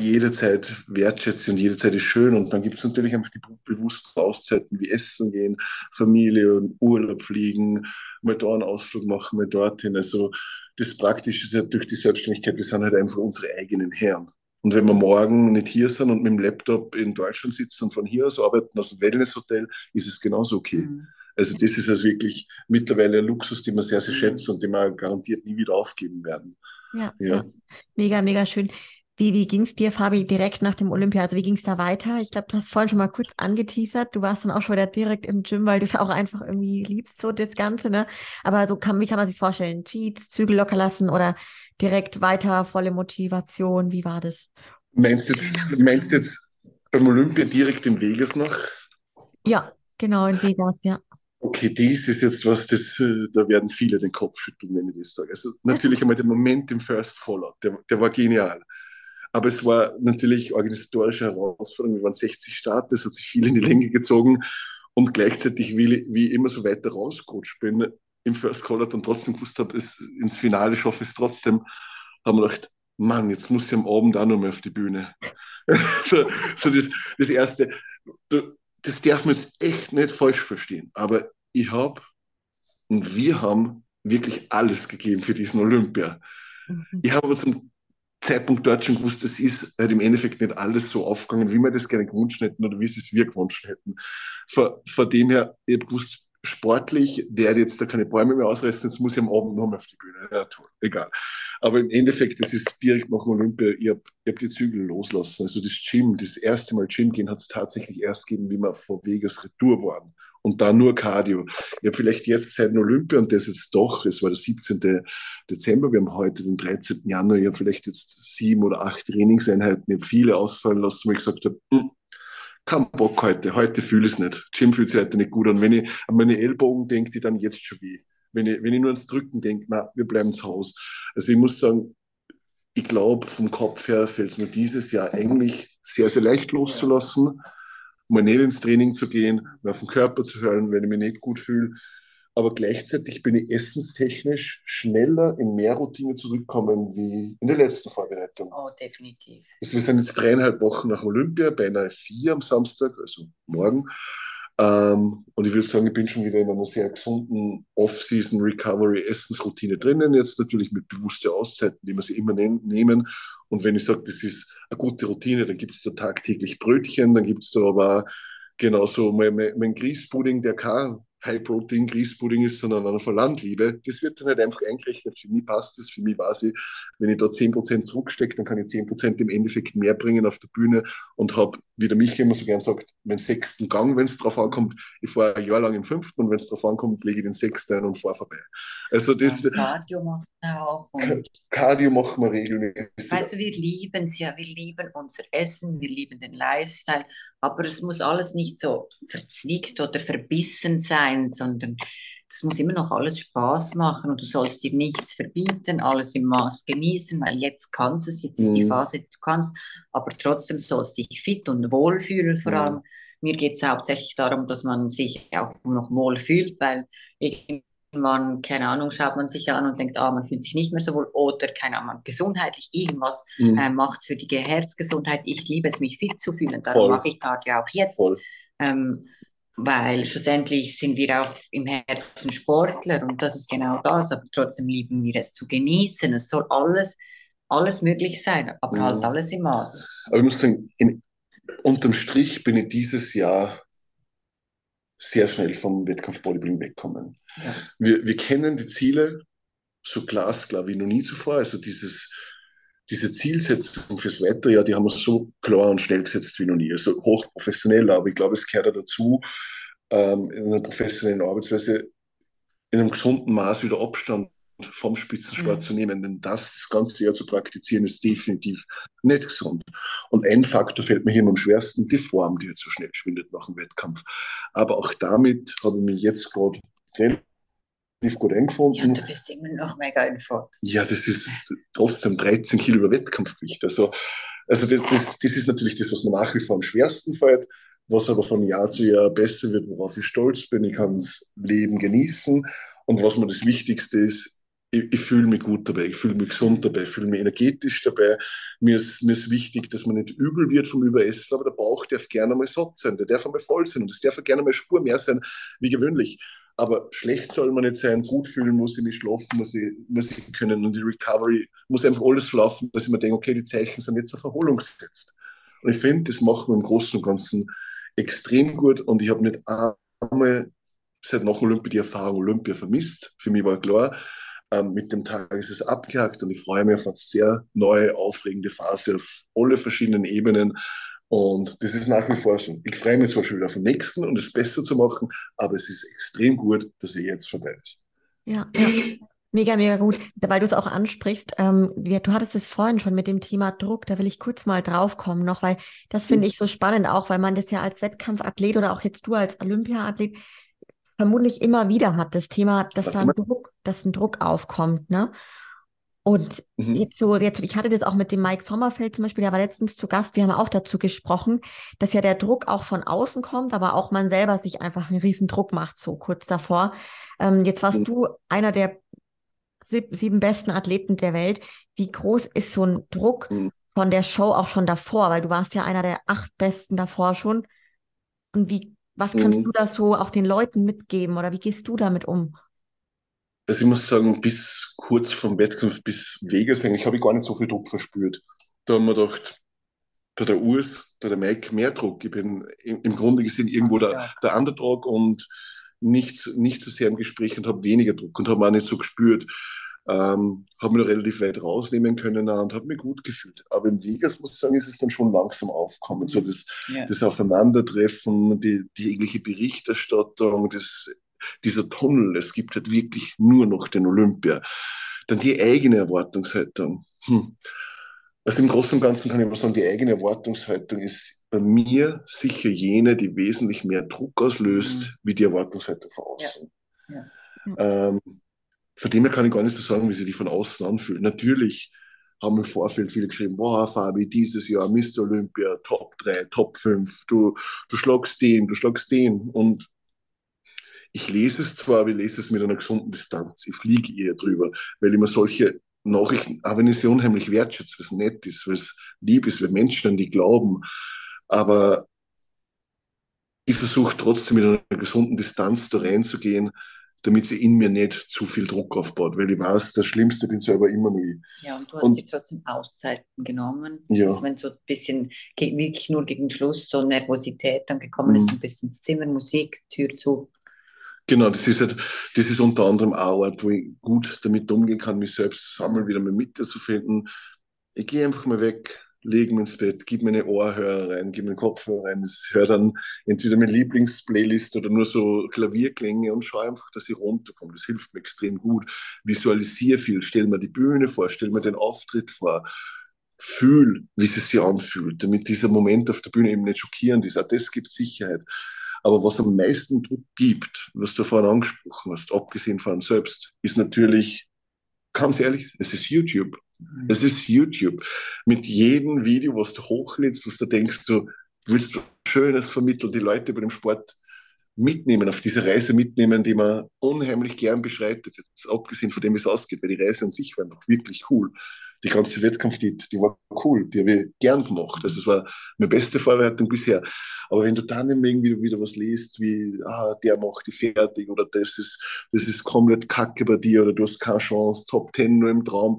jede Zeit wertschätze und jede Zeit ist schön. Und dann gibt es natürlich einfach die bewussten Auszeiten wie Essen gehen, Familie und Urlaub fliegen, mal da einen Ausflug machen, mal dorthin. Also das Praktische ist ja durch die Selbstständigkeit, wir sind halt einfach unsere eigenen Herren. Und wenn wir morgen nicht hier sind und mit dem Laptop in Deutschland sitzen und von hier aus arbeiten aus dem Wellnesshotel, ist es genauso okay. Mhm. Also das ist also wirklich mittlerweile ein Luxus, den wir sehr, sehr Mhm. schätzen und den wir garantiert nie wieder aufgeben werden. Ja, Ja. ja. Mega, mega schön. Wie, wie ging es dir, Fabi, direkt nach dem Olympia? Also wie ging es da weiter? Ich glaube, du hast vorhin schon mal kurz angeteasert. Du warst dann auch schon wieder direkt im Gym, weil du es auch einfach irgendwie liebst, so das Ganze, ne? Aber so kann, wie kann man sich vorstellen? Cheats, Zügel locker lassen oder direkt weiter, volle Motivation? Wie war das? Meinst du jetzt, meinst du jetzt beim Olympia direkt in Vegas noch? Ja, genau, in Vegas, ja. Okay, dies ist jetzt was, das, äh, da werden viele den Kopf schütteln, wenn ich das sage. Also natürlich einmal der Moment im First Fallout, der, der war genial. Aber es war natürlich organisatorische Herausforderung. Wir waren 60 Start, das hat sich viel in die Länge gezogen. Und gleichzeitig, wie, wie ich immer so weiter rausgerutscht bin im First Fallout und trotzdem gewusst habe, es, ins Finale schaffe ich es trotzdem, haben wir gedacht, Mann, jetzt muss ich am Abend auch noch mal auf die Bühne. so, so das, das Erste. Du, das darf man jetzt echt nicht falsch verstehen. Aber ich habe und wir haben wirklich alles gegeben für diesen Olympia. Mhm. Ich habe aber zum Zeitpunkt dort schon gewusst, es ist halt im Endeffekt nicht alles so aufgegangen, wie wir das gerne gewünscht hätten oder wie es wir gewünscht hätten. Vor, vor dem her, ich habe gewusst, sportlich werde jetzt da keine Bäume mehr ausreißen, jetzt muss ich am Abend noch mal auf die Bühne. Ja, toll, egal. Aber im Endeffekt, das ist direkt nach Olympia, ich habe hab die Zügel loslassen. Also das Gym, das erste Mal Gym gehen hat es tatsächlich erst gegeben, wie wir vor Vegas Retour waren. und dann nur Cardio. Habe vielleicht jetzt seit dem Olympia und das jetzt doch, es war der 17. Dezember, wir haben heute den 13. Januar, ich habe vielleicht jetzt sieben oder acht Trainingseinheiten, ich habe viele ausfallen lassen, wo ich gesagt habe, hm, kein Bock heute, heute fühle ich es nicht. Gym fühlt sich heute nicht gut an. Wenn ich an meine Ellbogen denke, die dann jetzt schon weh. Wenn ich, wenn ich nur ans Drücken denke, na, wir bleiben zu Hause. Also ich muss sagen, ich glaube, vom Kopf her fällt es mir dieses Jahr eigentlich sehr, sehr leicht loszulassen, mal nicht ins Training zu gehen, mal auf den Körper zu hören, wenn ich mich nicht gut fühle. Aber gleichzeitig bin ich essenstechnisch schneller in mehr Routine zurückgekommen wie in der letzten Vorbereitung. Oh, definitiv. Also wir sind jetzt dreieinhalb Wochen nach Olympia, beinahe vier am Samstag, also morgen. Ähm, und ich würde sagen, ich bin schon wieder in einer sehr gesunden Off-Season Recovery Essensroutine drinnen. Jetzt natürlich mit bewussten Auszeiten, die man sich immer ne nehmen. Und wenn ich sage, das ist eine gute Routine, dann gibt es da tagtäglich Brötchen, dann gibt es da aber genauso mein, mein, mein Grießpudding, der kein High-Protein-Grießpudding ist, sondern einer von Landliebe. Das wird dann halt einfach eingerechnet. Für mich passt das, für mich weiß ich, wenn ich da 10% zurückstecke, dann kann ich 10% im Endeffekt mehr bringen auf der Bühne und habe, wie der Michi immer so gern sagt, meinen sechsten Gang, wenn es drauf ankommt. Ich fahre ein Jahr lang im fünften und wenn es drauf ankommt, lege ich den sechsten ein und fahre vorbei. Also das, ja, Cardio macht er auch. Und Cardio machen wir regelmäßig. Weißt du, wir lieben es ja, wir lieben unser Essen, wir lieben den Lifestyle, aber es muss alles nicht so verzwickt oder verbissen sein, sondern es muss immer noch alles Spaß machen und du sollst dir nichts verbieten, alles im Maß genießen, weil jetzt kannst du es, jetzt ist die mhm. Phase, du kannst, aber trotzdem sollst du dich fit und wohl fühlen vor allem. Mir geht es hauptsächlich darum, dass man sich auch noch wohl fühlt, weil irgendwann, keine Ahnung, schaut man sich an und denkt, ah, man fühlt sich nicht mehr so wohl oder, keine Ahnung, gesundheitlich irgendwas mhm. äh, macht es für die Herzgesundheit. Ich liebe es, mich fit zu fühlen, darum mache ich Cardio auch jetzt. Ähm, weil schlussendlich sind wir auch im Herzen Sportler und das ist genau das, aber trotzdem lieben wir es zu genießen. Es soll alles, alles möglich sein, aber ja. halt alles im Maß. Aber ich muss sagen, in, unterm Strich bin ich dieses Jahr sehr schnell vom Wettkampf Bodybuilding weggekommen. Ja. Wir, wir kennen die Ziele so glasklar wie noch nie zuvor. Also dieses, diese Zielsetzung fürs Wetter, die haben wir so klar und schnell gesetzt wie noch nie. Also hochprofessionell, aber ich glaube, es gehört dazu, ähm, in einer professionellen Arbeitsweise in einem gesunden Maß wieder Abstand vom Spitzensport mhm. zu nehmen, denn das, ganze Jahr zu praktizieren, ist definitiv nicht gesund. Und ein Faktor fällt mir hier immer am schwersten, die Form, die jetzt so schnell schwindet nach dem Wettkampf. Aber auch damit habe ich mich jetzt gerade relativ gut eingefunden. Ja, du bist immer noch mega in Form. Ja, das ist trotzdem 13 Kilo über Wettkampfgewicht. Also, also das, das, das, ist natürlich das, was mir nach wie vor am schwersten fällt, was aber von Jahr zu Jahr besser wird, worauf ich stolz bin. Ich kann das Leben genießen. Und was mir das Wichtigste ist, ich, ich fühle mich gut dabei, ich fühle mich gesund dabei, ich fühle mich energetisch dabei. Mir ist, mir ist wichtig, dass man nicht übel wird vom Überessen, aber der Bauch darf gerne mal satt sein, der darf einmal voll sein und es darf gerne mal Spur mehr sein wie gewöhnlich. Aber schlecht soll man nicht sein, gut fühlen muss ich mich, schlafen muss ich, muss ich können und die Recovery muss einfach alles laufen, dass ich mir denke, okay, die Zeichen sind jetzt auf Erholung gesetzt. Und ich finde, das machen wir im Großen und Ganzen extrem gut und ich habe nicht einmal seit nach Olympia die Erfahrung Olympia vermisst. Für mich war klar, ähm, mit dem Tag ist es abgehakt und ich freue mich auf eine sehr neue, aufregende Phase auf alle verschiedenen Ebenen. Und das ist nach wie vor so. Ich freue mich zwar schon wieder auf den nächsten und es besser zu machen, aber es ist extrem gut, dass er jetzt vorbei ist. Ja, ja. Mega, mega gut, weil du es auch ansprichst. Ähm, du hattest es vorhin schon mit dem Thema Druck, da will ich kurz mal drauf kommen noch, weil das finde ich so spannend auch, weil man das ja als Wettkampfathlet oder auch jetzt du als Olympiaathlet vermutlich immer wieder hat, das Thema, dass da ein Druck, dass ein Druck aufkommt, ne? Und mhm. jetzt so, jetzt, ich hatte das auch mit dem Mike Sommerfeld zum Beispiel, der war letztens zu Gast, wir haben auch dazu gesprochen, dass ja der Druck auch von außen kommt, aber auch man selber sich einfach einen riesen Druck macht, so kurz davor. Ähm, jetzt warst mhm. du einer der sieb, sieben besten Athleten der Welt. Wie groß ist so ein Druck mhm. von der Show auch schon davor? Weil du warst ja einer der acht besten davor schon. Und wie was kannst mhm. du da so auch den Leuten mitgeben oder wie gehst du damit um? Also ich muss sagen, bis kurz vom Wettkampf, bis Vegas eigentlich, habe ich gar nicht so viel Druck verspürt. Da haben wir gedacht, da der Urs, da der Mike mehr Druck. Ich bin im, Grunde gesehen irgendwo der, der Underdog und nicht, nicht so sehr im Gespräch und habe weniger Druck und habe auch nicht so gespürt. Ähm, habe mich noch relativ weit rausnehmen können und habe mich gut gefühlt. Aber im Vegas, muss ich sagen, ist es dann schon langsam aufgekommen. So das, ja. das Aufeinandertreffen, die, die jegliche Berichterstattung, das, dieser Tunnel, es gibt halt wirklich nur noch den Olympia. Dann die eigene Erwartungshaltung. Hm. Also im Großen und Ganzen kann ich mal sagen, die eigene Erwartungshaltung ist bei mir sicher jene, die wesentlich mehr Druck auslöst, mhm. wie die Erwartungshaltung von außen. Ja. Ja. Ähm, von dem her kann ich gar nicht so sagen, wie sie die von außen anfühlt. Natürlich haben im Vorfeld viele geschrieben, boah, Fabi, dieses Jahr Mr. Olympia, Top 3, Top 5, du, du schlagst den, du schlagst den. Und ich lese es zwar, aber ich lese es mit einer gesunden Distanz. Ich fliege eher drüber, weil ich mir solche Nachrichten, auch wenn ich sie unheimlich wertschätze, was nett ist, was lieb ist, weil Menschen an die glauben, aber ich versuche trotzdem mit einer gesunden Distanz da reinzugehen, damit sie in mir nicht zu viel Druck aufbaut, weil ich weiß, das Schlimmste bin selber immer nur ich. Ja, und du hast und, dir trotzdem Auszeiten genommen. Ja. Also wenn so ein bisschen, wirklich nur gegen Schluss so Nervosität dann gekommen ist, mhm. ein bisschen ins Zimmer, Musik, Tür zu. Genau, das ist halt, das ist unter anderem auch Art, wo ich gut damit umgehen kann, mich selbst sammeln, wieder mal Mitte zu finden. Ich gehe einfach mal weg, lege mich ins Bett, gib mir eine Ohrhörer rein, gib mir einen Kopfhörer rein. Ich höre dann entweder meine Lieblingsplaylist oder nur so Klavierklänge und schaue einfach, dass ich runterkomme. Das hilft mir extrem gut. Visualisiere viel, stell mir die Bühne vor, stell mir den Auftritt vor, fühl, wie es sich anfühlt, damit dieser Moment auf der Bühne eben nicht schockierend ist. Auch das gibt Sicherheit. Aber was am meisten Druck gibt, was du vorhin angesprochen hast, abgesehen von selbst, ist natürlich, ganz ehrlich, es ist YouTube. Es ist YouTube. Mit jedem Video, was du hochlädst, was du denkst, du willst du Schönes vermitteln, die Leute bei dem Sport mitnehmen, auf diese Reise mitnehmen, die man unheimlich gern beschreitet, jetzt abgesehen von dem, wie es ausgeht, weil die Reise an sich war einfach wirklich cool. Die ganze Wettkampf, die, die war cool, die habe ich gern gemacht. Also es war meine beste Vorbereitung bisher. Aber wenn du dann irgendwie wieder was liest, wie, ah, der macht die fertig oder das ist, das ist komplett kacke bei dir oder du hast keine Chance, Top Ten nur im Traum,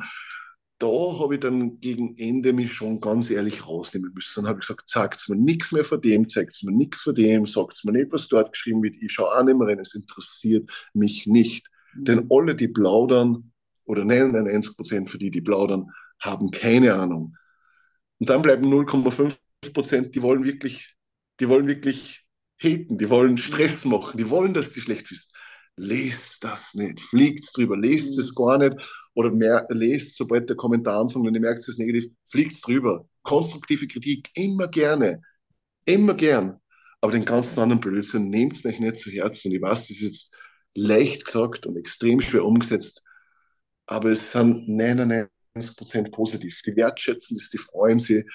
da habe ich dann gegen Ende mich schon ganz ehrlich rausnehmen müssen. Dann habe ich gesagt, sagt mir nichts mehr von dem, zeigt mir nichts von dem, sagt mir nicht, was dort geschrieben wird. Ich schaue auch nicht mehr rein, es interessiert mich nicht. Mhm. Denn alle, die plaudern, oder 99 Prozent für die, die plaudern, haben keine Ahnung. Und dann bleiben 0,5 Prozent, die wollen wirklich, die wollen wirklich haten, die wollen Stress machen, die wollen, dass du schlecht bist. Lest das nicht, fliegt drüber, lest es gar nicht oder mehr, lest, sobald der Kommentar anfängt und ihr merkt, es ist negativ, fliegt drüber. Konstruktive Kritik, immer gerne, immer gern. Aber den ganzen anderen Blödsinn nehmt es euch nicht zu Herzen. Ich weiß, das ist jetzt leicht gesagt und extrem schwer umgesetzt, aber es sind 99 Prozent positiv. Die wertschätzen es, die freuen sich,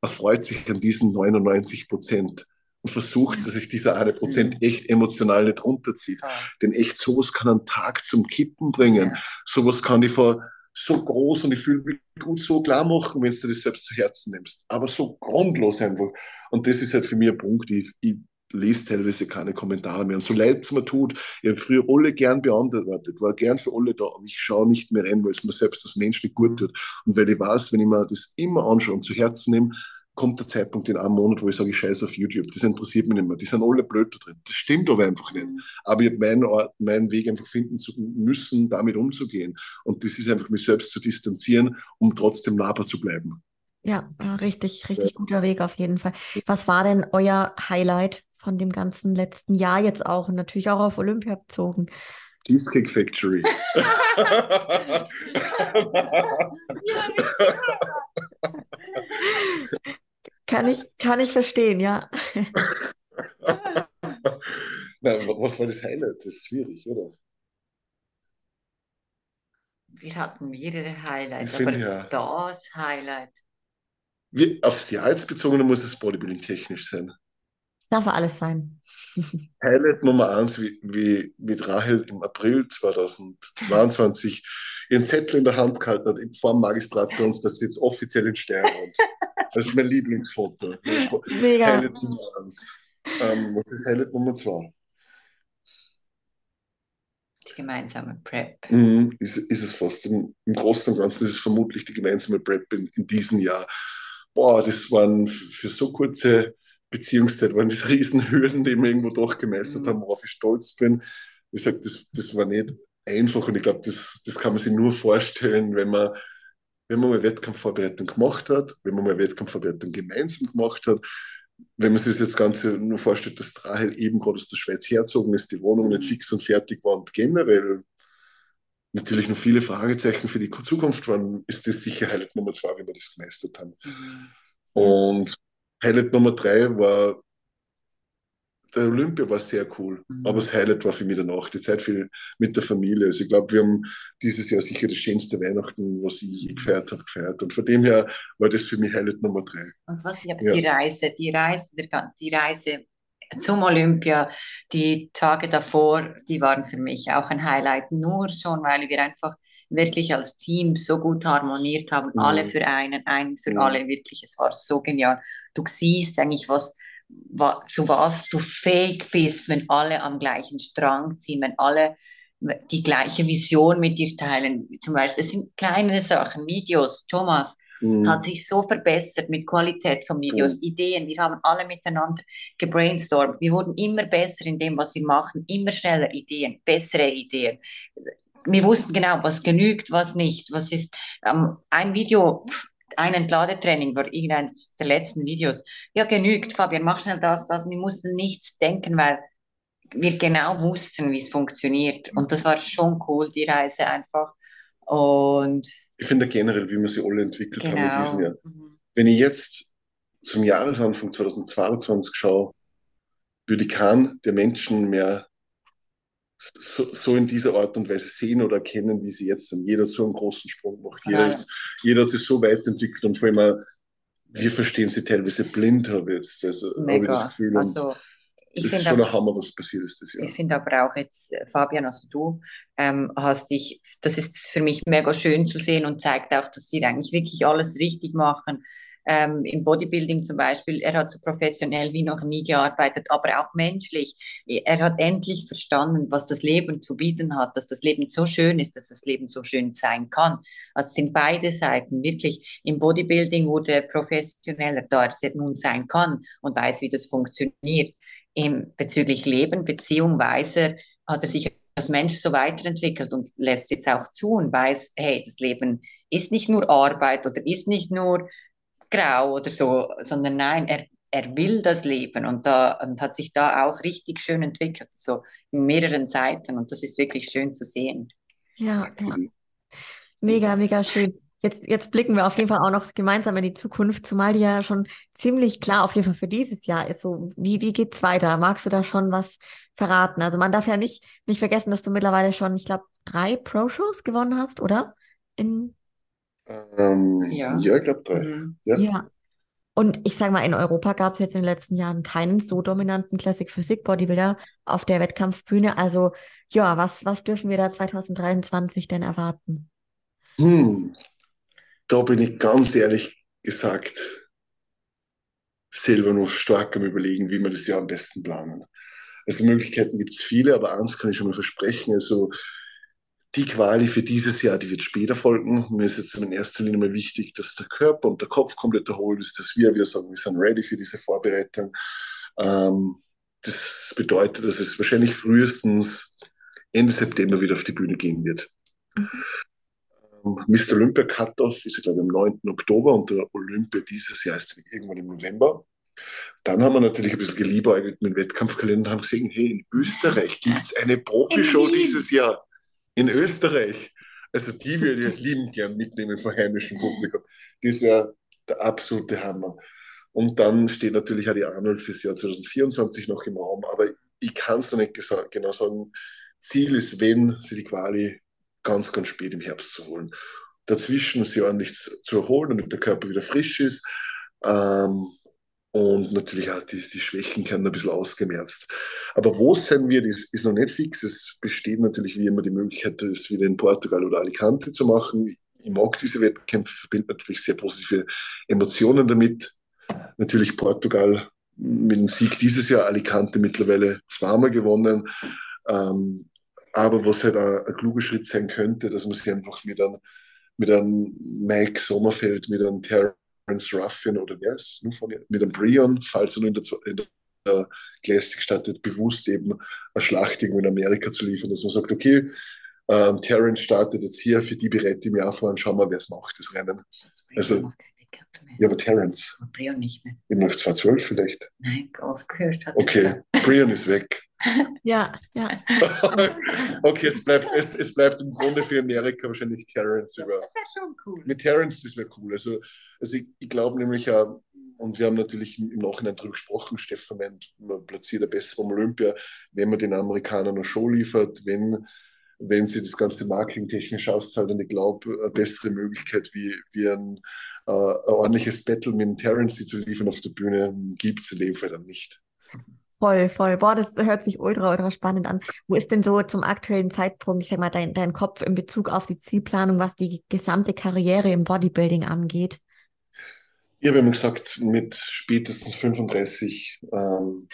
erfreut sich an diesen 99 Prozent und versucht, dass sich dieser eine Prozent mhm. echt emotional nicht runterzieht. Denn echt sowas kann einen Tag zum Kippen bringen. Ja. Sowas kann die vor so groß und ich fühle mich gut so klar machen, wenn du das selbst zu Herzen nimmst. Aber so grundlos einfach. Und das ist halt für mich ein Punkt, ich, ich lese teilweise keine Kommentare mehr. Und so leid es mir tut, ich habe früher alle gern beantwortet, war gern für alle da, aber ich schaue nicht mehr rein, weil es mir selbst als Mensch nicht gut tut. Und weil ich weiß, wenn ich mir das immer anschaue und zu Herzen nehme, kommt der Zeitpunkt in einem Monat, wo ich sage, ich scheiße auf YouTube. Das interessiert mich nicht mehr. Die sind alle blöd da drin. Das stimmt aber einfach nicht. Aber ich habe meinen, meinen Weg einfach finden zu müssen, damit umzugehen. Und das ist einfach, mich selbst zu distanzieren, um trotzdem nahbar zu bleiben. Ja, richtig, richtig ja. guter Weg auf jeden Fall. Was war denn euer Highlight von dem ganzen letzten Jahr jetzt auch und natürlich auch auf Olympia bezogen? Cheesecake Factory. Kann ich, kann ich verstehen, ja. Nein, was war das Highlight? Das ist schwierig, oder? Wir hatten mehrere Highlights, aber ja, das Highlight. Wie, aufs Jahr jetzt bezogen muss es Bodybuilding technisch sein. Das darf alles sein. Highlight Nummer eins, wie, wie mit Rahel im April 2022 ihren Zettel in der Hand gehalten hat, vor dem Magistrat bei uns, dass sie jetzt offiziell in Stern wohnt. Das ist mein Lieblingsfoto. Mega. Highlight Nummer eins. Ähm, was ist Highlight Nummer zwei? Die gemeinsame Prep. Mhm, ist, ist es fast. Im, Im Großen und Ganzen ist es vermutlich die gemeinsame Prep in, in diesem Jahr. Boah, das waren für so kurze Beziehungszeit, waren das Riesenhürden, die wir irgendwo doch gemeistert mhm. haben, worauf ich stolz bin. Wie gesagt, das, das war nicht einfach und ich glaube, das, das kann man sich nur vorstellen, wenn man, wenn man mal Wettkampfvorbereitung gemacht hat, wenn man mal Wettkampfvorbereitung gemeinsam gemacht hat, wenn man sich das Ganze nur vorstellt, dass Rahel eben gerade aus der Schweiz herzogen ist, die Wohnung nicht fix und fertig war und generell natürlich noch viele Fragezeichen für die Zukunft waren, ist das sicher Highlight Nummer zwei, wenn wir das gemeistert haben. Mhm. Und Highlight Nummer drei war der Olympia war sehr cool, mhm. aber das Highlight war für mich danach, die Zeit für, mit der Familie. Also ich glaube, wir haben dieses Jahr sicher das schönste Weihnachten, was ich je gefeiert habe, gefeiert. Und von dem her war das für mich Highlight Nummer drei. Und was ich aber ja. die Reise, die Reise, die Reise zum Olympia, die Tage davor, die waren für mich auch ein Highlight, nur schon, weil wir einfach wirklich als Team so gut harmoniert haben, mhm. alle für einen, einen für mhm. alle, wirklich, es war so genial. Du siehst eigentlich, was zu was du fähig bist, wenn alle am gleichen Strang ziehen, wenn alle die gleiche Vision mit dir teilen. Zum Beispiel, es sind kleine Sachen, Videos. Thomas mhm. hat sich so verbessert mit Qualität von Videos, mhm. Ideen. Wir haben alle miteinander gebrainstormt. Wir wurden immer besser in dem, was wir machen, immer schneller Ideen, bessere Ideen. Wir wussten genau, was genügt, was nicht. Was ist ähm, ein Video? Pff, ein Entladetraining war irgendeines der letzten Videos. Ja, genügt, Fabian, mach schnell das, das. Wir mussten nichts denken, weil wir genau wussten, wie es funktioniert. Und das war schon cool, die Reise einfach. Und ich finde generell, wie wir sie alle entwickelt genau. haben in diesem Jahr. Mhm. Wenn ich jetzt zum Jahresanfang 2022 schaue, würde ich keinen der Menschen mehr so, so, in dieser Art und Weise sehen oder erkennen, wie sie jetzt sind. Jeder so einen großen Sprung macht. Jeder, ist, jeder hat sich so weit entwickelt und vor allem, wir verstehen sie teilweise blind, habe ich jetzt also, habe ich das Gefühl. Also, ich finde schon ein Hammer, was passiert ist das Jahr. Ich finde aber auch jetzt, Fabian, also du ähm, hast dich, das ist für mich mega schön zu sehen und zeigt auch, dass wir eigentlich wirklich alles richtig machen ähm, im Bodybuilding zum Beispiel, er hat so professionell wie noch nie gearbeitet, aber auch menschlich. Er hat endlich verstanden, was das Leben zu bieten hat, dass das Leben so schön ist, dass das Leben so schön sein kann. Also sind beide Seiten wirklich. Im Bodybuilding wurde er professioneller, da er nun sein kann und weiß, wie das funktioniert. Im, bezüglich Leben, Beziehung, weiß er, hat er sich als Mensch so weiterentwickelt und lässt jetzt auch zu und weiß, hey, das Leben ist nicht nur Arbeit oder ist nicht nur grau oder so, sondern nein, er, er will das Leben und, da, und hat sich da auch richtig schön entwickelt, so in mehreren Seiten und das ist wirklich schön zu sehen. Ja, ja. mega, mega schön. Jetzt, jetzt blicken wir auf jeden Fall auch noch gemeinsam in die Zukunft, zumal die ja schon ziemlich klar auf jeden Fall für dieses Jahr ist. So, wie, wie geht's weiter? Magst du da schon was verraten? Also man darf ja nicht, nicht vergessen, dass du mittlerweile schon, ich glaube, drei Pro-Shows gewonnen hast, oder? In ähm, ja. ja, ich glaube drei. Mhm. Ja. ja. Und ich sage mal, in Europa gab es jetzt in den letzten Jahren keinen so dominanten Classic Physik Bodybuilder auf der Wettkampfbühne. Also ja, was, was dürfen wir da 2023 denn erwarten? Hm. Da bin ich ganz ehrlich gesagt selber noch stark am Überlegen, wie wir das Jahr am besten planen. Also Möglichkeiten gibt es viele, aber eins kann ich schon mal versprechen. Also die Quali für dieses Jahr, die wird später folgen. Mir ist jetzt in erster Linie mal wichtig, dass der Körper und der Kopf komplett erholt ist, dass wir, wir sagen, wir sind ready für diese Vorbereitung. Ähm, das bedeutet, dass es wahrscheinlich frühestens Ende September wieder auf die Bühne gehen wird. Mhm. Ähm, Mr. Olympia Cutoff ist, glaube ich, am 9. Oktober und der Olympia dieses Jahr ist irgendwann im November. Dann haben wir natürlich ein bisschen geliebäugelt mit dem Wettkampfkalender und haben gesehen, hey, in Österreich gibt es eine Profishow dieses Jahr in Österreich, also die würde ich lieben gern mitnehmen vom heimischen Publikum. Das wäre der absolute Hammer. Und dann steht natürlich auch die Arnold fürs Jahr 2024 noch im Raum, aber ich kann es noch nicht genau sagen. Ziel ist, wenn sie die Quali ganz, ganz spät im Herbst zu holen. Dazwischen sie ordentlich zu erholen, damit der Körper wieder frisch ist. Ähm, und natürlich auch die, die Schwächen können ein bisschen ausgemerzt. Aber wo es sein wird, ist, ist noch nicht fix. Es besteht natürlich wie immer die Möglichkeit, das wieder in Portugal oder Alicante zu machen. Ich mag diese Wettkämpfe, verbinde natürlich sehr positive Emotionen damit. Natürlich Portugal mit dem Sieg dieses Jahr, Alicante mittlerweile zweimal gewonnen. Ähm, aber was halt auch ein kluger Schritt sein könnte, dass man sich einfach mit einem, mit einem Mike Sommerfeld, mit einem Terry Prince Ruffin oder wer ist mit einem Brion, falls er nur in der, in der Classic startet, bewusst eben eine Schlachtung in Amerika zu liefern, dass man sagt, okay, Ähm, Terence startet jetzt hier, für die bereite ich mich auch vor und schauen wir, wer es macht, das Rennen. Also, ja, aber Terence. Aber Brian nicht mehr. Eben noch 2012 vielleicht. Nein, aufgehört hat. Okay, Brian ist weg. Ja, ja. okay, es bleibt, es, es, bleibt im Grunde für Amerika wahrscheinlich Terence über. Das wäre schon cool. Mit Terence, das wäre cool. Also, also ich, ich glaube nämlich, und wir haben natürlich im Nachhinein darüber gesprochen, Stefan meint, man platziert er besser am Olympia, wenn man den Amerikanern eine Show liefert, wenn wenn sie das ganze Marketing technisch auszahlt. Und ich glaube, eine bessere Möglichkeit wie, wie ein, äh, ein ordentliches Battle mit dem Terence zu liefern auf der Bühne gibt es in dem Fall dann nicht. Voll, voll. Boah, das hört sich ultra, ultra spannend an. Wo ist denn so zum aktuellen Zeitpunkt, ich sag mal, dein, dein Kopf in Bezug auf die Zielplanung, was die gesamte Karriere im Bodybuilding angeht? Ja, wir haben gesagt, mit spätestens 35 ähm,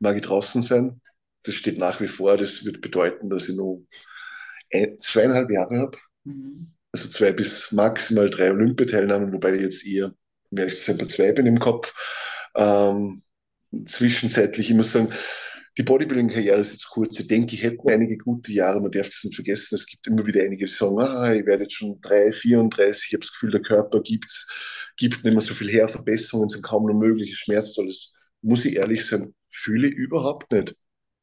mag ich draußen sein. Das steht nach wie vor. Das wird bedeuten, dass ich nur ein, zweieinhalb Jahre habe. Mhm. Also zwei bis maximal drei Olympiateilnahmen, wobei ich jetzt eher, wenn ich selber zwei bin im Kopf. Ähm, zwischenzeitlich, ich muss sagen, die Bodybuilding-Karriere ist jetzt kurz. Ich denke, ich hätte einige gute Jahre. Man darf das nicht vergessen. Es gibt immer wieder einige, die sagen, ah, ich werde jetzt schon 3, 34. Ich habe das Gefühl, der Körper gibt's, gibt nicht mehr so viel her. Verbesserungen sind kaum noch möglich. Es schmerzt alles. Muss ich ehrlich sein, fühle ich überhaupt nicht.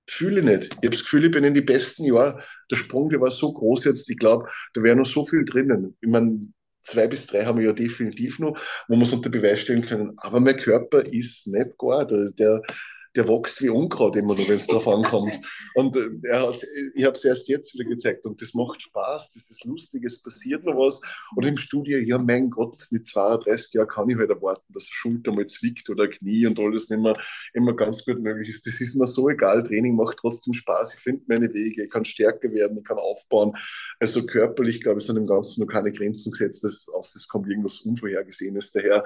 Fühle ich nicht. Ich habe das Gefühl, ich bin in die besten Jahre. Der Sprung, der war so groß jetzt. Ich glaube, da wäre noch so viel drinnen. Ich meine, zwei bis drei haben wir ja definitiv noch, wo wir es unter Beweis stellen können. Aber mein Körper ist nicht gar. Der, der, der wächst wie Unkraut immer nur, wenn es darauf ankommt. Und äh, er hat, ich habe es erst jetzt wieder gezeigt und das macht Spaß, das ist lustig, es passiert noch was. Und im Studio, ja mein Gott, mit 32 Jahren kann ich halt erwarten, dass Schulter mal zwickt oder Knie und alles nicht mehr immer ganz gut möglich ist. Das ist mir so egal, Training macht trotzdem Spaß, ich finde meine Wege, ich kann stärker werden, ich kann aufbauen. Also körperlich, glaube ich, sind im Ganzen noch keine Grenzen gesetzt, das kommt irgendwas Unvorhergesehenes daher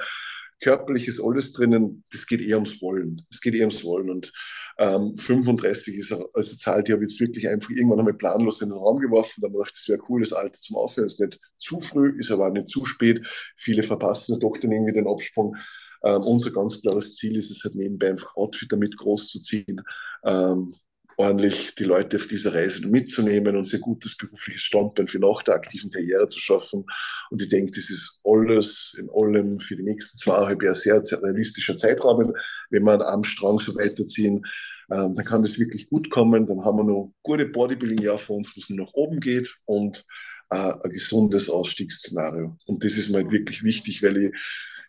körperlich ist alles drinnen, das geht eher ums Wollen. Es geht eher ums Wollen. Und ähm, 35 ist also eine Zahl, die habe ich jetzt wirklich einfach irgendwann einmal planlos in den Raum geworfen. Da dachte ich, das wäre cool, das Alter zum Aufhören. Ist nicht zu früh, ist aber auch nicht zu spät. Viele verpassen doch dann irgendwie den Absprung. Ähm, unser ganz klares Ziel ist es halt nebenbei einfach Outfit damit groß zu ziehen. Ähm, ordentlich die Leute auf dieser Reise mitzunehmen und sehr gutes berufliches Standbein für nach der aktiven Karriere zu schaffen. Und ich denke, das ist alles in allem für die nächsten zweieinhalb Jahre sehr, sehr realistischer Zeitraum. Wenn wir am Strang so weiterziehen, ähm, dann kann das wirklich gut kommen. Dann haben wir noch gute Bodybuilding-Jahr vor uns, wo es nur nach oben geht und äh, ein gesundes Ausstiegsszenario. Und das ist mir halt wirklich wichtig, weil ich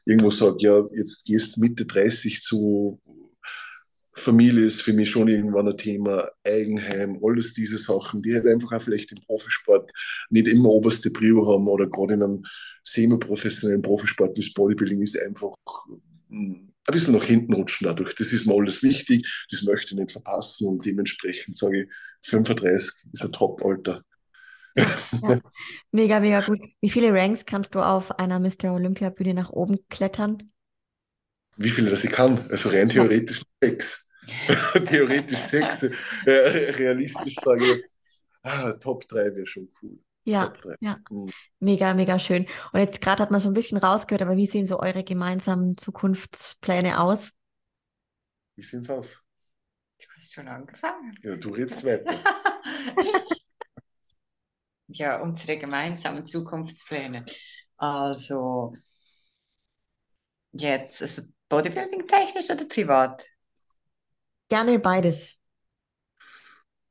irgendwo sage, ja, jetzt gehst Mitte 30 zu Familie ist für mich schon irgendwann ein Thema, Eigenheim, alles diese Sachen, die halt einfach auch vielleicht im Profisport nicht immer oberste Prio haben oder gerade in einem semi-professionellen Profisport wie das Bodybuilding ist einfach hm, ein bisschen nach hinten rutschen dadurch. Das ist mir alles wichtig, das möchte ich nicht verpassen und dementsprechend sage ich, 35 ist ein Top-Alter. Ja, mega, mega gut. Wie viele Ranks kannst du auf einer Mr. Olympia Bühne nach oben klettern? Wie viele das ich kann? Also rein theoretisch sechs. Theoretisch sechs. Äh, realistisch sage ich, ah, Top 3 wäre schon cool. Ja, ja, mhm. mega, mega schön. Und jetzt gerade hat man schon ein bisschen rausgehört, aber wie sehen so eure gemeinsamen Zukunftspläne aus? Wie sehen sie aus? Du hast schon angefangen. Ja, du redest weiter. ja, unsere gemeinsamen Zukunftspläne. Also, jetzt, also Bodybuilding technisch oder privat? Gerne beides.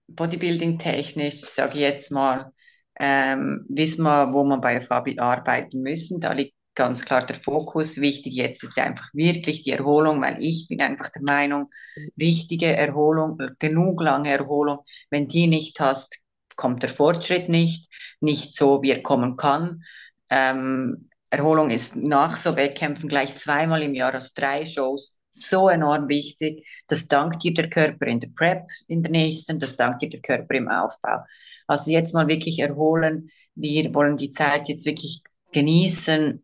Bodybuilding technisch, sage ich jetzt mal, ähm, wissen wir, wo wir bei Fabi arbeiten müssen. Da liegt ganz klar der Fokus. Wichtig jetzt ist einfach wirklich die Erholung, weil ich bin einfach der Meinung, richtige Erholung, genug lange Erholung, wenn die nicht hast, kommt der Fortschritt nicht, nicht so, wie er kommen kann. Ähm, Erholung ist nach so Wettkämpfen gleich zweimal im Jahr, also drei Shows, so enorm wichtig. Das dankt dir der Körper in der Prep, in der nächsten, das dankt dir der Körper im Aufbau. Also jetzt mal wirklich erholen. Wir wollen die Zeit jetzt wirklich genießen,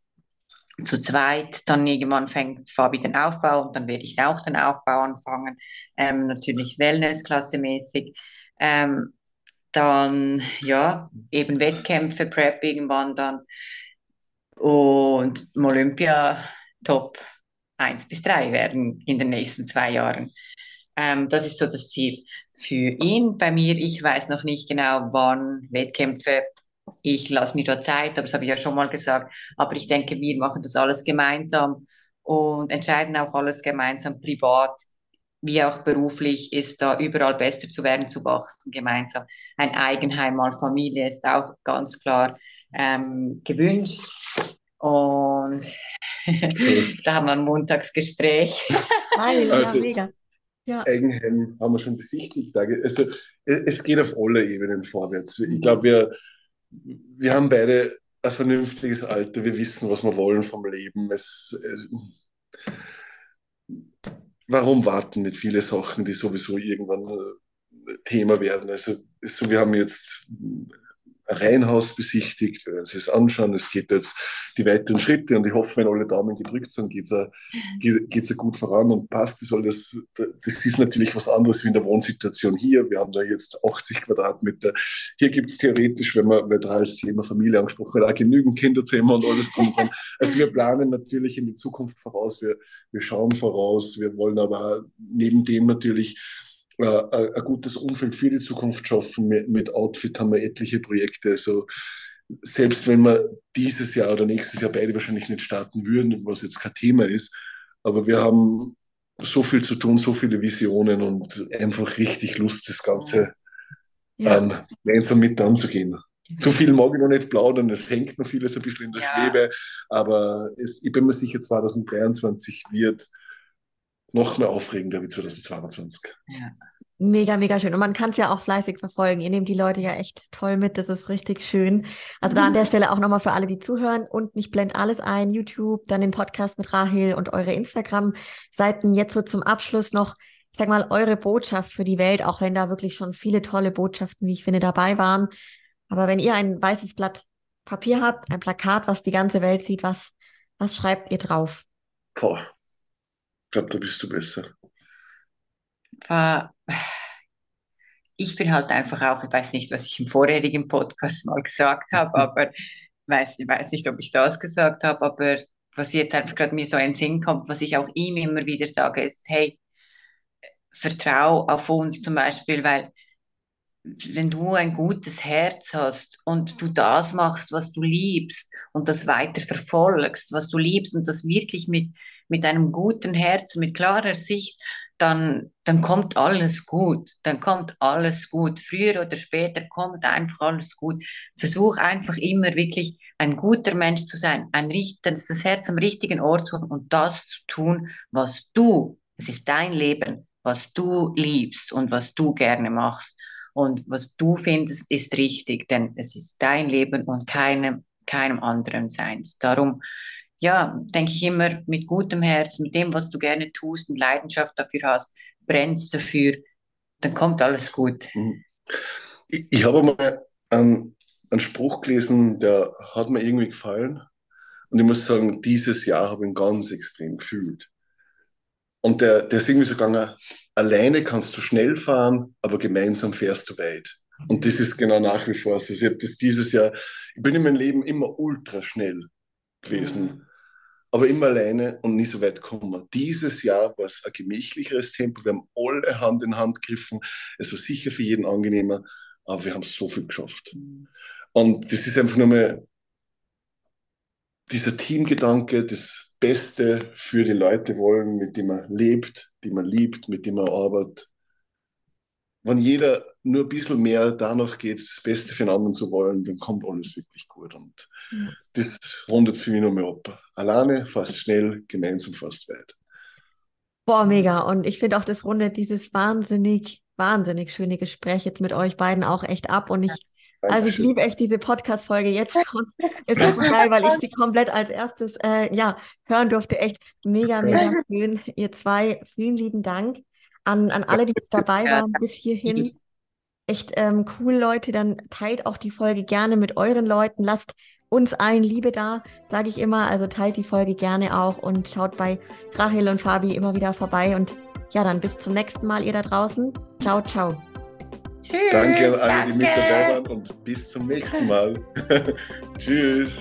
zu zweit, dann irgendwann fängt Fabi den Aufbau und dann werde ich auch den Aufbau anfangen. Ähm, natürlich Wellness-Klasse-mäßig. Ähm, dann, ja, eben Wettkämpfe, Prep irgendwann dann. Und Olympia, top eins bis drei werden in den nächsten zwei Jahren. Ähm, das ist so das Ziel. für ihn. Bei mir, ich weiß noch nicht genau, wann Wettkämpfe. Ich lasse mir da Zeit, aber das habe ich ja schon mal gesagt. Aber ich denke, wir machen das alles gemeinsam und entscheiden auch alles gemeinsam privat wie auch beruflich ist da überall besser zu werden, zu wachsen gemeinsam. Ein Eigenheim mal Familie ist auch ganz klar ähm, gewünscht. Und da haben wir ein Montagsgespräch. Geil, also, mega. Ja. Eigenheim haben wir schon besichtigt. Also, es geht auf alle Ebenen vorwärts. Ich glaube, wir, wir haben beide ein vernünftiges Alter. Wir wissen, was wir wollen vom Leben. Es, warum warten nicht viele Sachen, die sowieso irgendwann äh, Thema werden? Also, so, wir haben jetzt Reihenhaus besichtigt, wir werden es anschauen. Es geht jetzt die weiteren Schritte und ich hoffe, wenn alle Daumen gedrückt sind, geht es ja gut voran und passt es alles. Das ist natürlich was anderes wie in der Wohnsituation hier. Wir haben da jetzt 80 Quadratmeter. Hier gibt es theoretisch, wenn man neutral das Thema Familie angesprochen hat, auch genügend Kinderzimmer und alles drum dran. Also wir planen natürlich in die Zukunft voraus. Wir, wir schauen voraus. Wir wollen aber neben dem natürlich ein gutes Umfeld für die Zukunft schaffen. Mit, mit Outfit haben wir etliche Projekte. Also selbst wenn wir dieses Jahr oder nächstes Jahr beide wahrscheinlich nicht starten würden, was jetzt kein Thema ist, aber wir haben so viel zu tun, so viele Visionen und einfach richtig Lust, das Ganze ja. ähm, gemeinsam mit anzugehen. Zu viel mag ich noch nicht plaudern, es hängt noch vieles ein bisschen in der ja. Schwebe, aber es, ich bin mir sicher, 2023 wird noch mehr aufregender wie 2022. Ja. Mega, mega schön. Und man kann es ja auch fleißig verfolgen. Ihr nehmt die Leute ja echt toll mit. Das ist richtig schön. Also da an der Stelle auch nochmal für alle, die zuhören. Und ich blende alles ein. YouTube, dann den Podcast mit Rahel und eure Instagram-Seiten. Jetzt so zum Abschluss noch, ich sag mal, eure Botschaft für die Welt, auch wenn da wirklich schon viele tolle Botschaften, wie ich finde, dabei waren. Aber wenn ihr ein weißes Blatt Papier habt, ein Plakat, was die ganze Welt sieht, was, was schreibt ihr drauf? Boah. Ich glaube, da bist du besser. Ich bin halt einfach auch, ich weiß nicht, was ich im vorherigen Podcast mal gesagt habe, aber weiß, ich weiß nicht, ob ich das gesagt habe, aber was jetzt einfach gerade mir so in den Sinn kommt, was ich auch ihm immer wieder sage, ist, hey, vertrau auf uns zum Beispiel, weil wenn du ein gutes Herz hast und du das machst, was du liebst und das weiter verfolgst, was du liebst und das wirklich mit, mit einem guten Herzen, mit klarer Sicht, dann, dann kommt alles gut. Dann kommt alles gut. Früher oder später kommt einfach alles gut. Versuch einfach immer wirklich ein guter Mensch zu sein, ein, das Herz am richtigen Ort zu haben und das zu tun, was du, es ist dein Leben, was du liebst und was du gerne machst. Und was du findest, ist richtig, denn es ist dein Leben und keinem, keinem anderen seins. Darum, ja, denke ich immer mit gutem Herz, mit dem, was du gerne tust und Leidenschaft dafür hast, brennst dafür, dann kommt alles gut. Mhm. Ich, ich habe mal einen, einen Spruch gelesen, der hat mir irgendwie gefallen. Und ich muss sagen, dieses Jahr habe ich ihn ganz extrem gefühlt. Und der, der ist irgendwie so gegangen, alleine kannst du schnell fahren, aber gemeinsam fährst du weit. Und das ist genau nach wie vor so. Also ich habe das dieses Jahr, ich bin in meinem Leben immer ultra schnell gewesen, mhm. aber immer alleine und nie so weit gekommen. Dieses Jahr war es ein gemächlicheres Tempo. Wir haben alle Hand in Hand gegriffen. Es war sicher für jeden angenehmer, aber wir haben so viel geschafft. Mhm. Und das ist einfach nur mal dieser Teamgedanke, das Beste für die Leute wollen, mit denen man lebt, die man liebt, mit denen man arbeitet. Wenn jeder nur ein bisschen mehr danach geht, das Beste für den anderen zu wollen, dann kommt alles wirklich gut. Und ja. das rundet für mich noch mehr ab. Alleine, fast schnell, gemeinsam fast weit. Boah, mega. Und ich finde auch, das rundet dieses wahnsinnig, wahnsinnig schöne Gespräch jetzt mit euch beiden auch echt ab. Und ich also ich liebe echt diese Podcast-Folge jetzt schon. Es ist so geil, weil ich sie komplett als erstes äh, ja, hören durfte. Echt mega, mega schön. Ihr zwei, vielen lieben Dank an, an alle, die jetzt dabei waren bis hierhin. Echt ähm, cool, Leute. Dann teilt auch die Folge gerne mit euren Leuten. Lasst uns allen Liebe da, sage ich immer. Also teilt die Folge gerne auch und schaut bei Rahel und Fabi immer wieder vorbei. Und ja, dann bis zum nächsten Mal, ihr da draußen. Ciao, ciao. Tschüss. Danke an alle, die mit dabei waren und bis zum nächsten Mal. Tschüss.